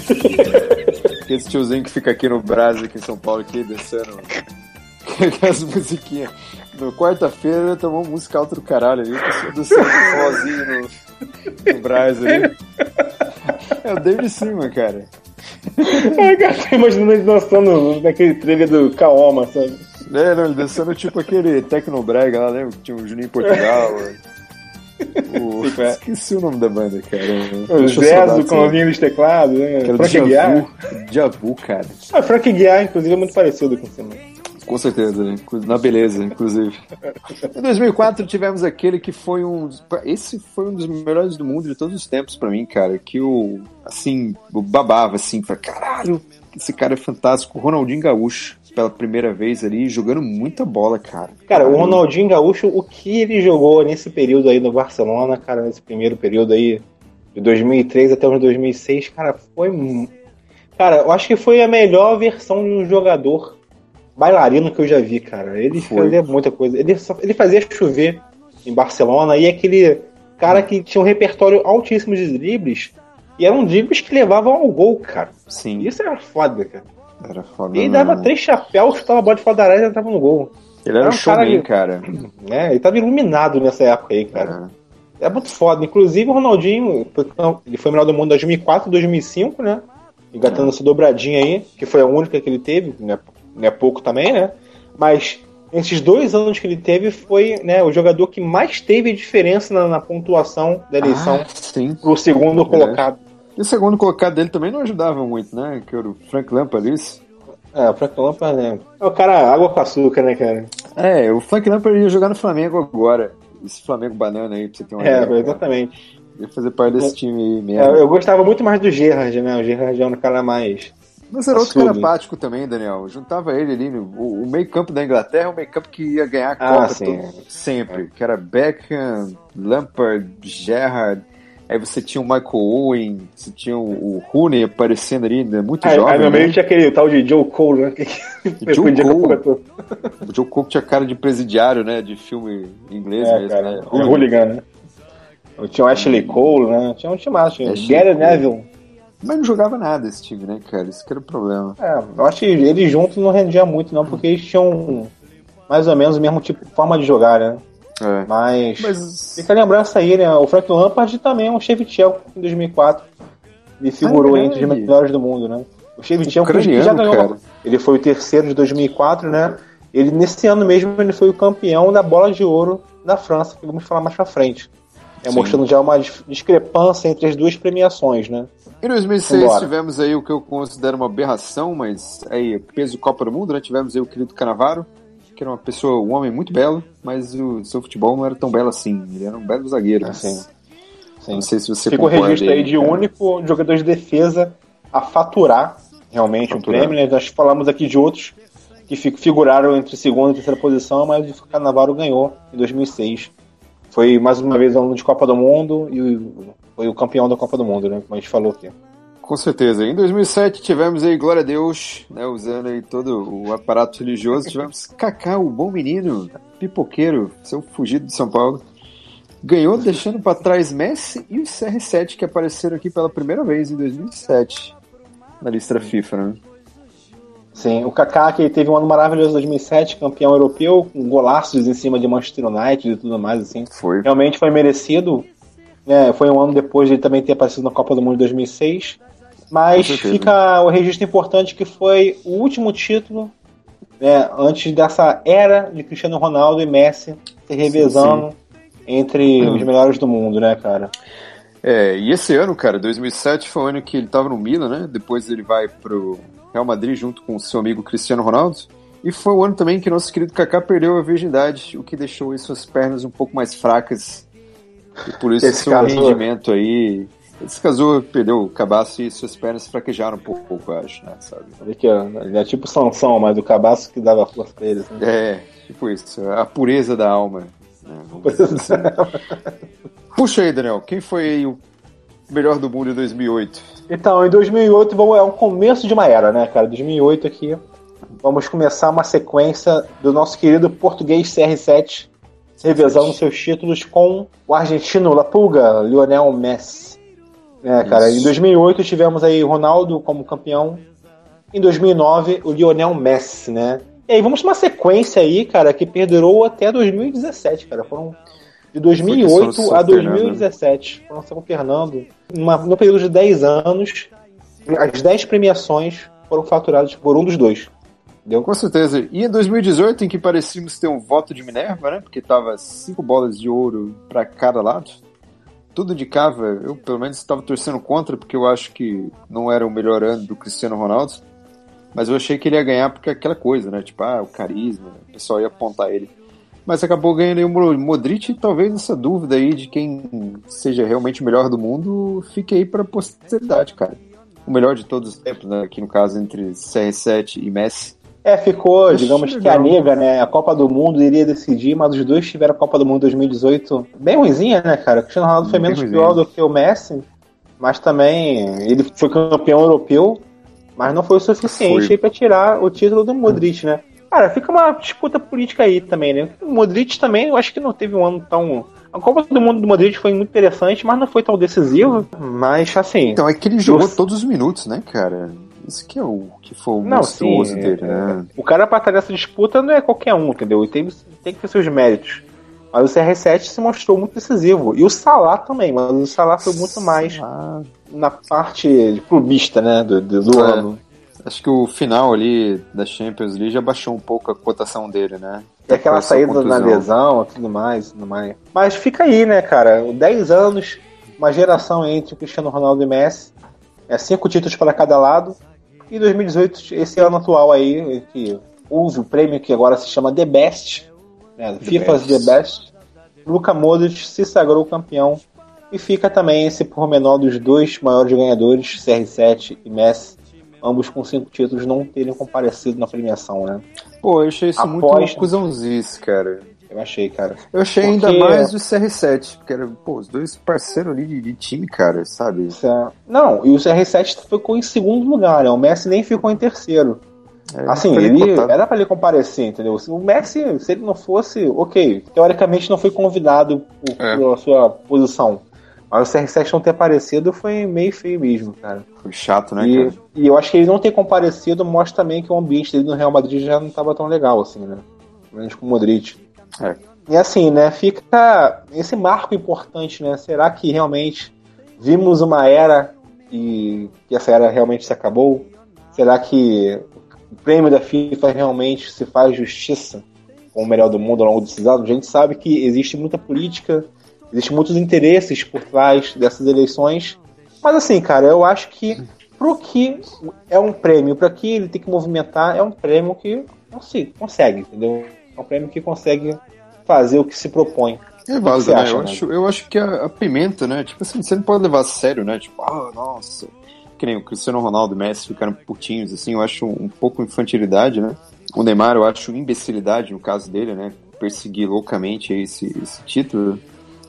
E: *laughs* Aquele tiozinho que fica aqui no Brasil, aqui em São Paulo, aqui dançando *laughs* aquelas musiquinhas. No quarta-feira tomou um música alta do caralho ali, o pessoal dançando sozinho no, no Brasil ali. É o David Seaman, cara.
D: Ai, cara, tô imaginando ele dançando naquele trailer do Kaoma, sabe?
E: É, não, ele dançando tipo aquele Tecnobrega lá, lembra? Que tinha *laughs* o Juninho Portugal. o...
D: Sim, é.
E: Esqueci o nome da banda, cara.
D: O
E: Deixa eu
D: Zé
E: saudar
D: do
E: disso.
D: Convinho dos Teclados, né? Frank. Guiar.
E: Djavu, cara.
D: Ah, Frank Guiar, inclusive, é muito parecido com o Seaman.
E: Com certeza, né? Na beleza, inclusive. Em 2004 tivemos aquele que foi um. Esse foi um dos melhores do mundo de todos os tempos pra mim, cara. Que o. Assim, eu babava, assim, pra caralho, esse cara é fantástico. Ronaldinho Gaúcho, pela primeira vez ali, jogando muita bola, cara.
D: Cara, o. Ronaldinho Gaúcho, o que ele jogou nesse período aí no Barcelona, cara, nesse primeiro período aí, de 2003 até os 2006, cara, foi. Cara, eu acho que foi a melhor versão de um jogador bailarino que eu já vi, cara. Ele
E: Foi.
D: fazia muita coisa. Ele, só- ele fazia chover em Barcelona e aquele cara que tinha um repertório altíssimo de dribles. E eram dribles que levavam ao gol, cara.
E: Sim,
D: Isso era foda, cara.
E: era foda.
D: E ele
E: né?
D: dava três chapéus, chutava a bola de fora da área e entrava no gol.
E: Ele era
D: era
E: um
D: cara
E: showman,
D: que-
E: cara.
D: né? Ele tava iluminado nessa época aí, cara.
E: É.
D: É muito foda. Inclusive o Ronaldinho, ele foi melhor do mundo em 2004 e 2005, né? Engatando essa dobradinha aí, que foi a única que ele teve, né? Não é pouco também, né? Mas nesses dois anos que ele teve, foi né, o jogador que mais teve diferença na, na pontuação da eleição
E: Ah, sim.
D: pro segundo
E: Verdade.
D: colocado.
E: E o segundo colocado dele também não ajudava muito, né? Que era o Frank Lampard, isso.
D: É, o Frank Lampard, né? É o cara água com açúcar, né, cara?
E: É, o Frank Lampard ia jogar no Flamengo agora. Esse Flamengo banana aí, pra você ter uma
D: É,
E: ideia.
D: exatamente.
E: Ia fazer parte desse time aí
D: É,
E: mesmo.
D: eu gostava muito mais do Gerrard, né? O Gerrard é um cara mais.
E: Mas era outro cara apático também, Daniel. Juntava ele ali, no, o, o meio campo da Inglaterra, o meio campo que ia ganhar a
D: Ah,
E: Copa
D: sim.
E: todo- sempre. Que era Beckham, Lampard, Gerrard. Aí você tinha o Michael Owen, você tinha o, o Rooney aparecendo ali, né? muito
D: Aí,
E: jovem.
D: aí no
E: né?
D: meio tinha aquele tal de Joe Cole, né? *laughs* Que
E: Joe Cole. O Joe Cook tinha cara de presidiário, né? De filme inglês
D: É,
E: mesmo,
D: cara,
E: né?
D: o hooligan, né? Tinha o Ashley Cole, né? Tinha um time massa, tinha o
E: Ashley
D: Gary
E: Cole.
D: Neville.
E: Mas não jogava nada esse time, né, cara? Isso que era o problema.
D: É, eu acho que eles juntos não rendiam muito, não, porque eles tinham mais ou menos o mesmo tipo de forma de jogar, né?
E: É.
D: Mas.
E: Mas.
D: Fica a lembrança aí, né? O Frank Lampard também é um Shevchenko em 2004. Ele figurou entre os melhores do mundo, né? O Shevchenko já ganhou.
E: cara.
D: Ele foi o terceiro de 2004, né? Ele, nesse ano mesmo, ele foi o campeão da bola de ouro da França, que vamos falar mais pra frente. É,
E: Sim.
D: mostrando já uma dis- discrepância entre as duas premiações, né?
E: Em 2006
D: Vambora.
E: tivemos aí o que eu considero uma aberração, mas aí, peso Copa do Mundo, né? Tivemos aí o querido Canavaro, que era uma pessoa, um homem muito belo, mas o seu futebol não era tão belo assim. Ele era um belo zagueiro.
D: Ah, sim. Sim.
E: Não sei se você
D: Fica o registro aí de
E: cara.
D: único jogador de defesa a faturar realmente
E: Faturar.
D: um prêmio. Né? Nós falamos aqui de outros que fi- figuraram entre segunda e terceira posição, mas o Carnaval ganhou em 2006. Foi mais uma vez aluno de Copa do Mundo e foi o campeão da Copa do Mundo, né? Como a gente falou aqui.
E: Com certeza. Em 2007 tivemos aí, glória a Deus, né, usando aí todo o aparato religioso, tivemos *laughs* Kaká, o bom menino, pipoqueiro, seu fugido de São Paulo. Ganhou *laughs* deixando para trás Messi e o CR7 que apareceram aqui pela primeira vez em 2007 na lista FIFA, né?
D: Sim, o Kaká que teve um ano maravilhoso em 2007, campeão europeu, com golaços em cima de Manchester United e tudo mais assim.
E: Foi.
D: realmente foi merecido. né? foi um ano depois de ele também ter aparecido na Copa do Mundo de 2006. Mas fica o registro importante que foi o último título né, antes dessa era de Cristiano Ronaldo e Messi se revezando entre
E: Hum.
D: os melhores do mundo, né, cara?
E: É, e esse ano, cara, 2007 foi o ano que ele tava no Milan, né? Depois ele vai pro Real Madrid junto com o seu amigo Cristiano Ronaldo. E foi o ano também que nosso querido Kaká perdeu a virgindade, o que deixou suas pernas um pouco mais fracas. E por isso
D: Esse
E: seu
D: casou.
E: rendimento aí. Esse casou, perdeu o cabaço e suas pernas fraquejaram um pouco, eu acho, né? Sabe?
D: Aqui, ó, ele é tipo Sansão, mas o cabaço que dava força pra eles. Né?
E: É, tipo isso, a pureza da alma. né? Assim. Puxa aí, Daniel, quem foi o melhor do mundo em 2008?
D: Então, em 2008 vamos, é o começo de uma era, né, cara? 2008 aqui. Vamos começar uma sequência do nosso querido português CR7 revezando seus títulos com o argentino La Pulga, Lionel Messi. É, cara,
E: Isso.
D: em 2008 tivemos aí Ronaldo como campeão. Em 2009, o Lionel Messi, né? E aí vamos uma sequência aí, cara, que perdurou até 2017, cara. Foram de 2008
E: só- só
D: a
E: alternando.
D: 2017. Foram se alternando. Numa, no período de 10 anos, as 10 premiações foram faturadas por um dos dois. Entendeu?
E: Com certeza. E em 2018, em que parecíamos ter um voto de Minerva, né? Porque tava cinco bolas de ouro para cada lado. Tudo indicava, eu pelo menos estava torcendo contra, porque eu acho que não era o melhor ano do Cristiano Ronaldo. Mas eu achei que ele ia ganhar porque é aquela coisa, né? Tipo, ah, o carisma, o pessoal ia apontar ele. Mas acabou ganhando o Mo- Modric e talvez essa dúvida aí de quem seja realmente o melhor do mundo fique aí para posteridade, cara. O melhor de todos os tempos, né? Aqui no caso entre CR7 e Messi.
D: É, ficou,
E: Acho
D: digamos que
E: legal.
D: a nega, né? A Copa do Mundo iria decidir, mas os dois tiveram a Copa do Mundo 2018 bem ruimzinha, né, cara? O Cristiano Ronaldo foi
E: Bem
D: menos pior do que o Messi, mas também ele foi campeão europeu, mas não foi o suficiente pra tirar o título do Modric, né? Cara, fica uma disputa política aí também, né? O Modric também, eu acho que não teve um ano tão. A Copa do Mundo do Modric foi muito interessante, mas não foi tão decisiva. Mas, assim.
E: Então, é que ele jogou todos os minutos, né, cara? Isso que é o que foi o
D: Não,
E: monstruoso
D: sim,
E: dele,
D: é,
E: né?
D: O cara pra estar nessa disputa não é qualquer um, entendeu? E tem, tem que ter seus méritos. Mas o CR7 se mostrou muito decisivo. E o Salah também, mas o Salah foi muito mais
E: Ah,
D: na parte clubista, né? Do, do, do
E: É. acho que o final ali da Champions League já baixou um pouco a cotação dele, né?
D: E aquela saída na lesão, tudo mais, tudo mais. Mas fica aí, né, cara? 10 anos, uma geração entre o Cristiano Ronaldo e Messi. É cinco títulos para cada lado. E 2018, esse ano atual aí, que houve o prêmio que agora se chama The Best, né? FIFA's
E: Best.
D: The Best. Luka Modric se sagrou campeão. E fica também esse pormenor dos dois maiores ganhadores, CR7 e Messi, ambos com cinco títulos, não terem comparecido na premiação, né?
E: Pô, eu achei isso
D: Após-
E: muito cuzãozice, cara.
D: Eu achei, cara.
E: Eu achei
D: Porque-
E: ainda mais o CR7, porque era, pô, os dois parceiros ali de, de time, cara, sabe?
D: É- Não, e o CR7 ficou em segundo lugar, né? O Messi nem ficou em terceiro.
E: É,
D: Assim, ele era pra ele comparecer, entendeu? O Messi, se ele não fosse, ok, teoricamente não foi convidado por,
E: É.
D: pela sua posição. Mas o CR7 não ter aparecido foi meio feio mesmo, cara.
E: Foi chato, né,
D: E,
E: cara?
D: e eu acho que ele não ter comparecido mostra também que o ambiente dele no Real Madrid já não estava tão legal, assim, né? Pelo menos com o Modric.
E: É.
D: E assim, né, fica esse marco importante, né? Será que realmente vimos uma era e que essa era realmente se acabou? Será que o prêmio da FIFA realmente se faz justiça com o melhor do mundo ao longo desses anos? A gente sabe que existe muita política, existem muitos interesses por trás dessas eleições. Mas assim, cara, eu acho que pro que é um prêmio, para que ele tem que movimentar, é um prêmio que se consegue, entendeu? É um prêmio que consegue fazer o que se propõe.
E: É válido, né?
D: acha,
E: eu,
D: né?
E: acho, eu acho que a, a pimenta, né? Tipo assim, você não pode levar a sério, né? Tipo, ah, nossa. Que nem o Cristiano Ronaldo e o Messi ficaram putinhos, assim, eu acho um, um pouco infantilidade, né? O Neymar, eu acho imbecilidade no caso dele, né? Perseguir loucamente esse, esse título.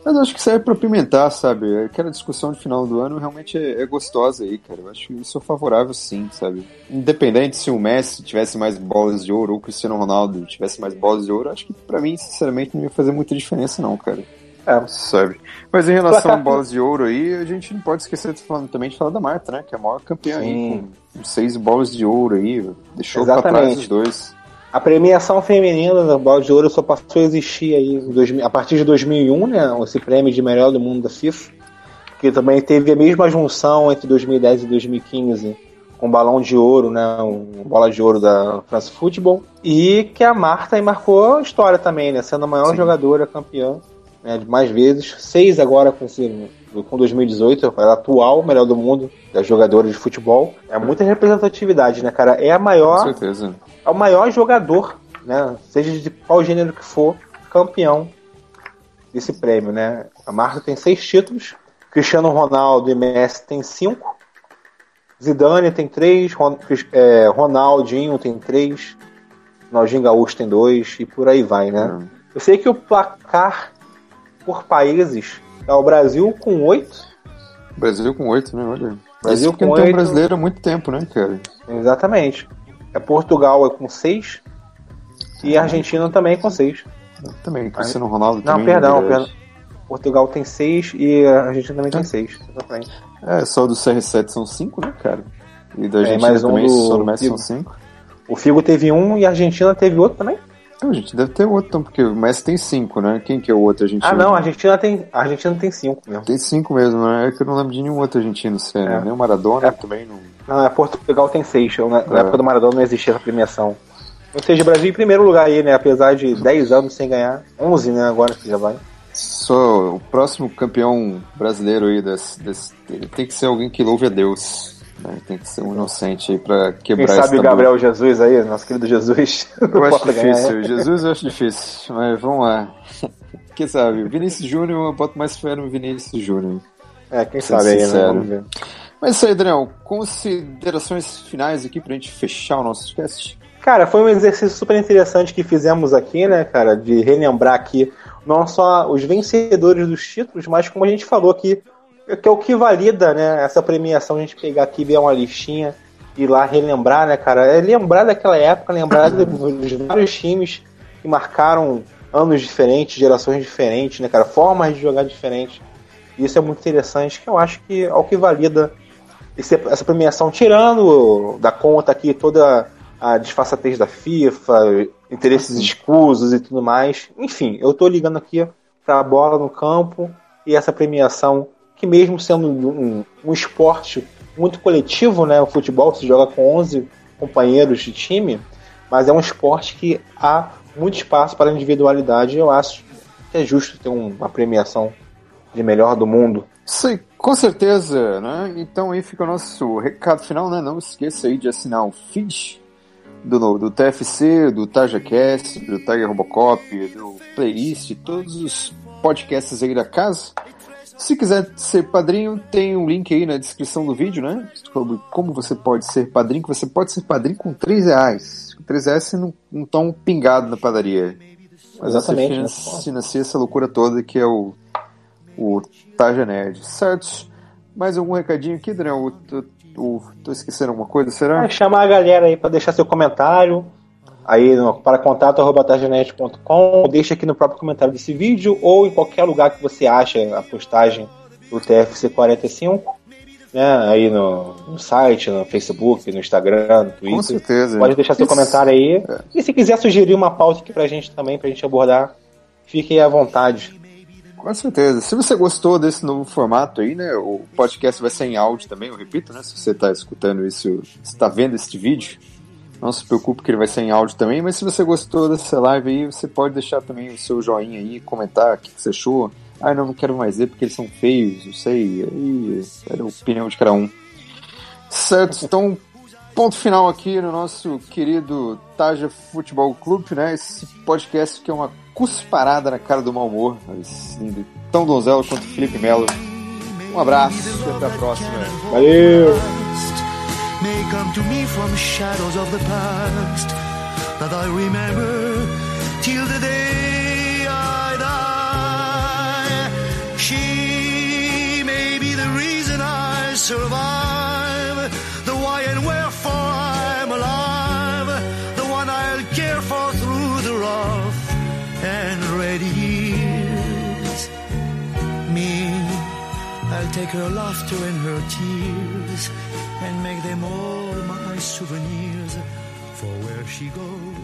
E: Mas eu acho que serve pra pimentar, sabe? Aquela discussão de final do ano realmente é, é gostosa aí, cara. Eu acho que isso é favorável sim, sabe? Independente se o Messi tivesse mais bolas de ouro ou o Cristiano Ronaldo tivesse mais bolas de ouro, acho que pra mim, sinceramente, não ia fazer muita diferença não, cara.
D: É.
E: Sabe? Mas em relação a *laughs* bolas de ouro aí, a gente não pode esquecer de falar, também de falar da Marta, né? Que é a maior campeã aí,
D: Sim.
E: com seis bolas de ouro aí. Deixou pra
D: Exatamente.
E: trás os dois.
D: A premiação feminina da Bola de Ouro só passou a existir aí em 2000 a partir de 2001, né? Esse prêmio de melhor do mundo da FIFA, que também teve a mesma junção entre 2010 e 2015 com o Balão de Ouro, né? O Bola de Ouro da France Football e que a Marta marcou história também, né? Sendo a maior
E: Sim.
D: jogadora campeã né, de mais vezes, seis agora com esse com 2018, ela é a atual melhor do mundo das jogadoras de futebol. É muita representatividade, né, cara? É a
E: Com
D: maior
E: certeza.
D: É o maior jogador, né? Seja de qual gênero que for, campeão desse prêmio, né? A Marta tem seis títulos, Cristiano Ronaldo e Messi tem cinco, Zidane tem três, Ron, é, Ronaldinho tem três, Ronaldinho Gaúcho tem dois e por aí vai, né? Uhum. Eu sei que o placar por países é o Brasil com oito.
E: Brasil com oito, né? Olha. Brasil Esse com oito. tem um brasileiro há muito tempo, né, cara?
D: Exatamente. É Portugal é com seis e a Argentina também com seis.
E: Também, Cristiano Ronaldo
D: Não,
E: também.
D: perdão, perdão. Portugal tem seis e a Argentina também é. tem seis.
E: É, só do CR7 são cinco, né, cara? E da Argentina é, mais um também, do... só do Messi são cinco.
D: O Figo teve um e a Argentina teve outro também?
E: Não, a gente deve ter outro, então, porque o Messi tem cinco, né? Quem que é o outro argentino?
D: Ah, não, a Argentina tem, a Argentina tem cinco mesmo.
E: Tem cinco mesmo, né? É que eu não lembro de nenhum outro argentino ser, é. Nem o Maradona é. também não.
D: Não, é Portugal tem seis. Na, é. na época do Maradona não existia essa premiação. Ou seja, o Brasil em primeiro lugar aí, né? Apesar de 10 anos sem ganhar. 11, né? Agora que já vai.
E: Só o próximo campeão brasileiro aí desse, desse, tem que ser alguém que louve a Deus. Né? Tem que ser um inocente aí pra quebrar
D: Quem sabe o Gabriel Jesus aí, nosso querido Jesus. *laughs*
E: Eu acho difícil. Ganhar. Jesus eu acho difícil, mas vamos lá. Quem sabe? Vinícius Júnior, eu boto mais fé no Vinícius Júnior.
D: É, quem sabe aí, né? Vamos ver.
E: Mas isso aí, Daniel. Considerações finais aqui pra gente fechar o nosso cast?
D: Cara, foi um exercício super interessante que fizemos aqui, né, cara, de relembrar aqui não só os vencedores dos títulos, mas como a gente falou aqui, que é o que valida, né, essa premiação, a gente pegar aqui, ver uma listinha e lá relembrar, né, cara, é lembrar daquela época, lembrar dos *laughs* vários times que marcaram anos diferentes, gerações diferentes, né, cara, formas de jogar diferentes. Isso é muito interessante, que eu acho que é o que valida esse, essa premiação, tirando da conta aqui toda a disfarçatez da FIFA, interesses escusos e tudo mais. Enfim, eu estou ligando aqui para a bola no campo e essa premiação, que mesmo sendo um, um, esporte muito coletivo, né, o futebol se joga com 11 companheiros de time, mas é um esporte que há muito espaço para individualidade. Eu acho que é justo ter uma premiação de melhor do mundo.
E: Sim, com certeza, né? Então aí fica o nosso recado final, né? Não esqueça aí de assinar o feed do, do TFC, do TajaCast, do Tiger Robocop, do Playlist, todos os podcasts aí da casa. Se quiser ser padrinho, tem um link aí na descrição do vídeo, né? Sobre como você pode ser padrinho, você pode ser padrinho com 3 reais. Com 3 reais você não, não tá um pingado na padaria.
D: Mas Exatamente.
E: Você financia, essa loucura toda que é o, o Taja Nerd, certo? Mais algum recadinho aqui, Daniel? Tô, tô esquecendo alguma coisa, será?
D: É, chamar a galera aí para deixar seu comentário aí no, para contato.targenet.com, deixa aqui no próprio comentário desse vídeo ou em qualquer lugar que você acha a postagem do TFC 45, né? Aí no, no site, no Facebook, no Instagram, no Twitter.
E: Com certeza.
D: Pode deixar seu Isso. comentário aí. É. E se quiser sugerir uma pauta aqui pra gente também, pra gente abordar, fique aí à vontade.
E: Com certeza. Se você gostou desse novo formato aí, né? O podcast vai ser em áudio também, eu repito, né? Se você está escutando isso, está vendo este vídeo, não se preocupe que ele vai ser em áudio também. Mas se você gostou dessa live aí, você pode deixar também o seu joinha aí, comentar o que, você achou. Ah, não, não quero mais ver porque eles são feios, não sei. Aí era a opinião de cada um. Certo, então ponto final aqui no nosso querido Taja Futebol Clube, né? Esse podcast que é uma cusparada na cara do mau humor. Assim, tão donzelo quanto Felipe Melo. Um abraço e até a próxima.
D: Valeu!
A: Come to me from shadows of the past that I remember till the day I die. She may be the reason I survive, the why and wherefore I'm alive, the one I'll care for through the rough and ready years. Me, I'll take her laughter and her tears souvenirs. For where she goes,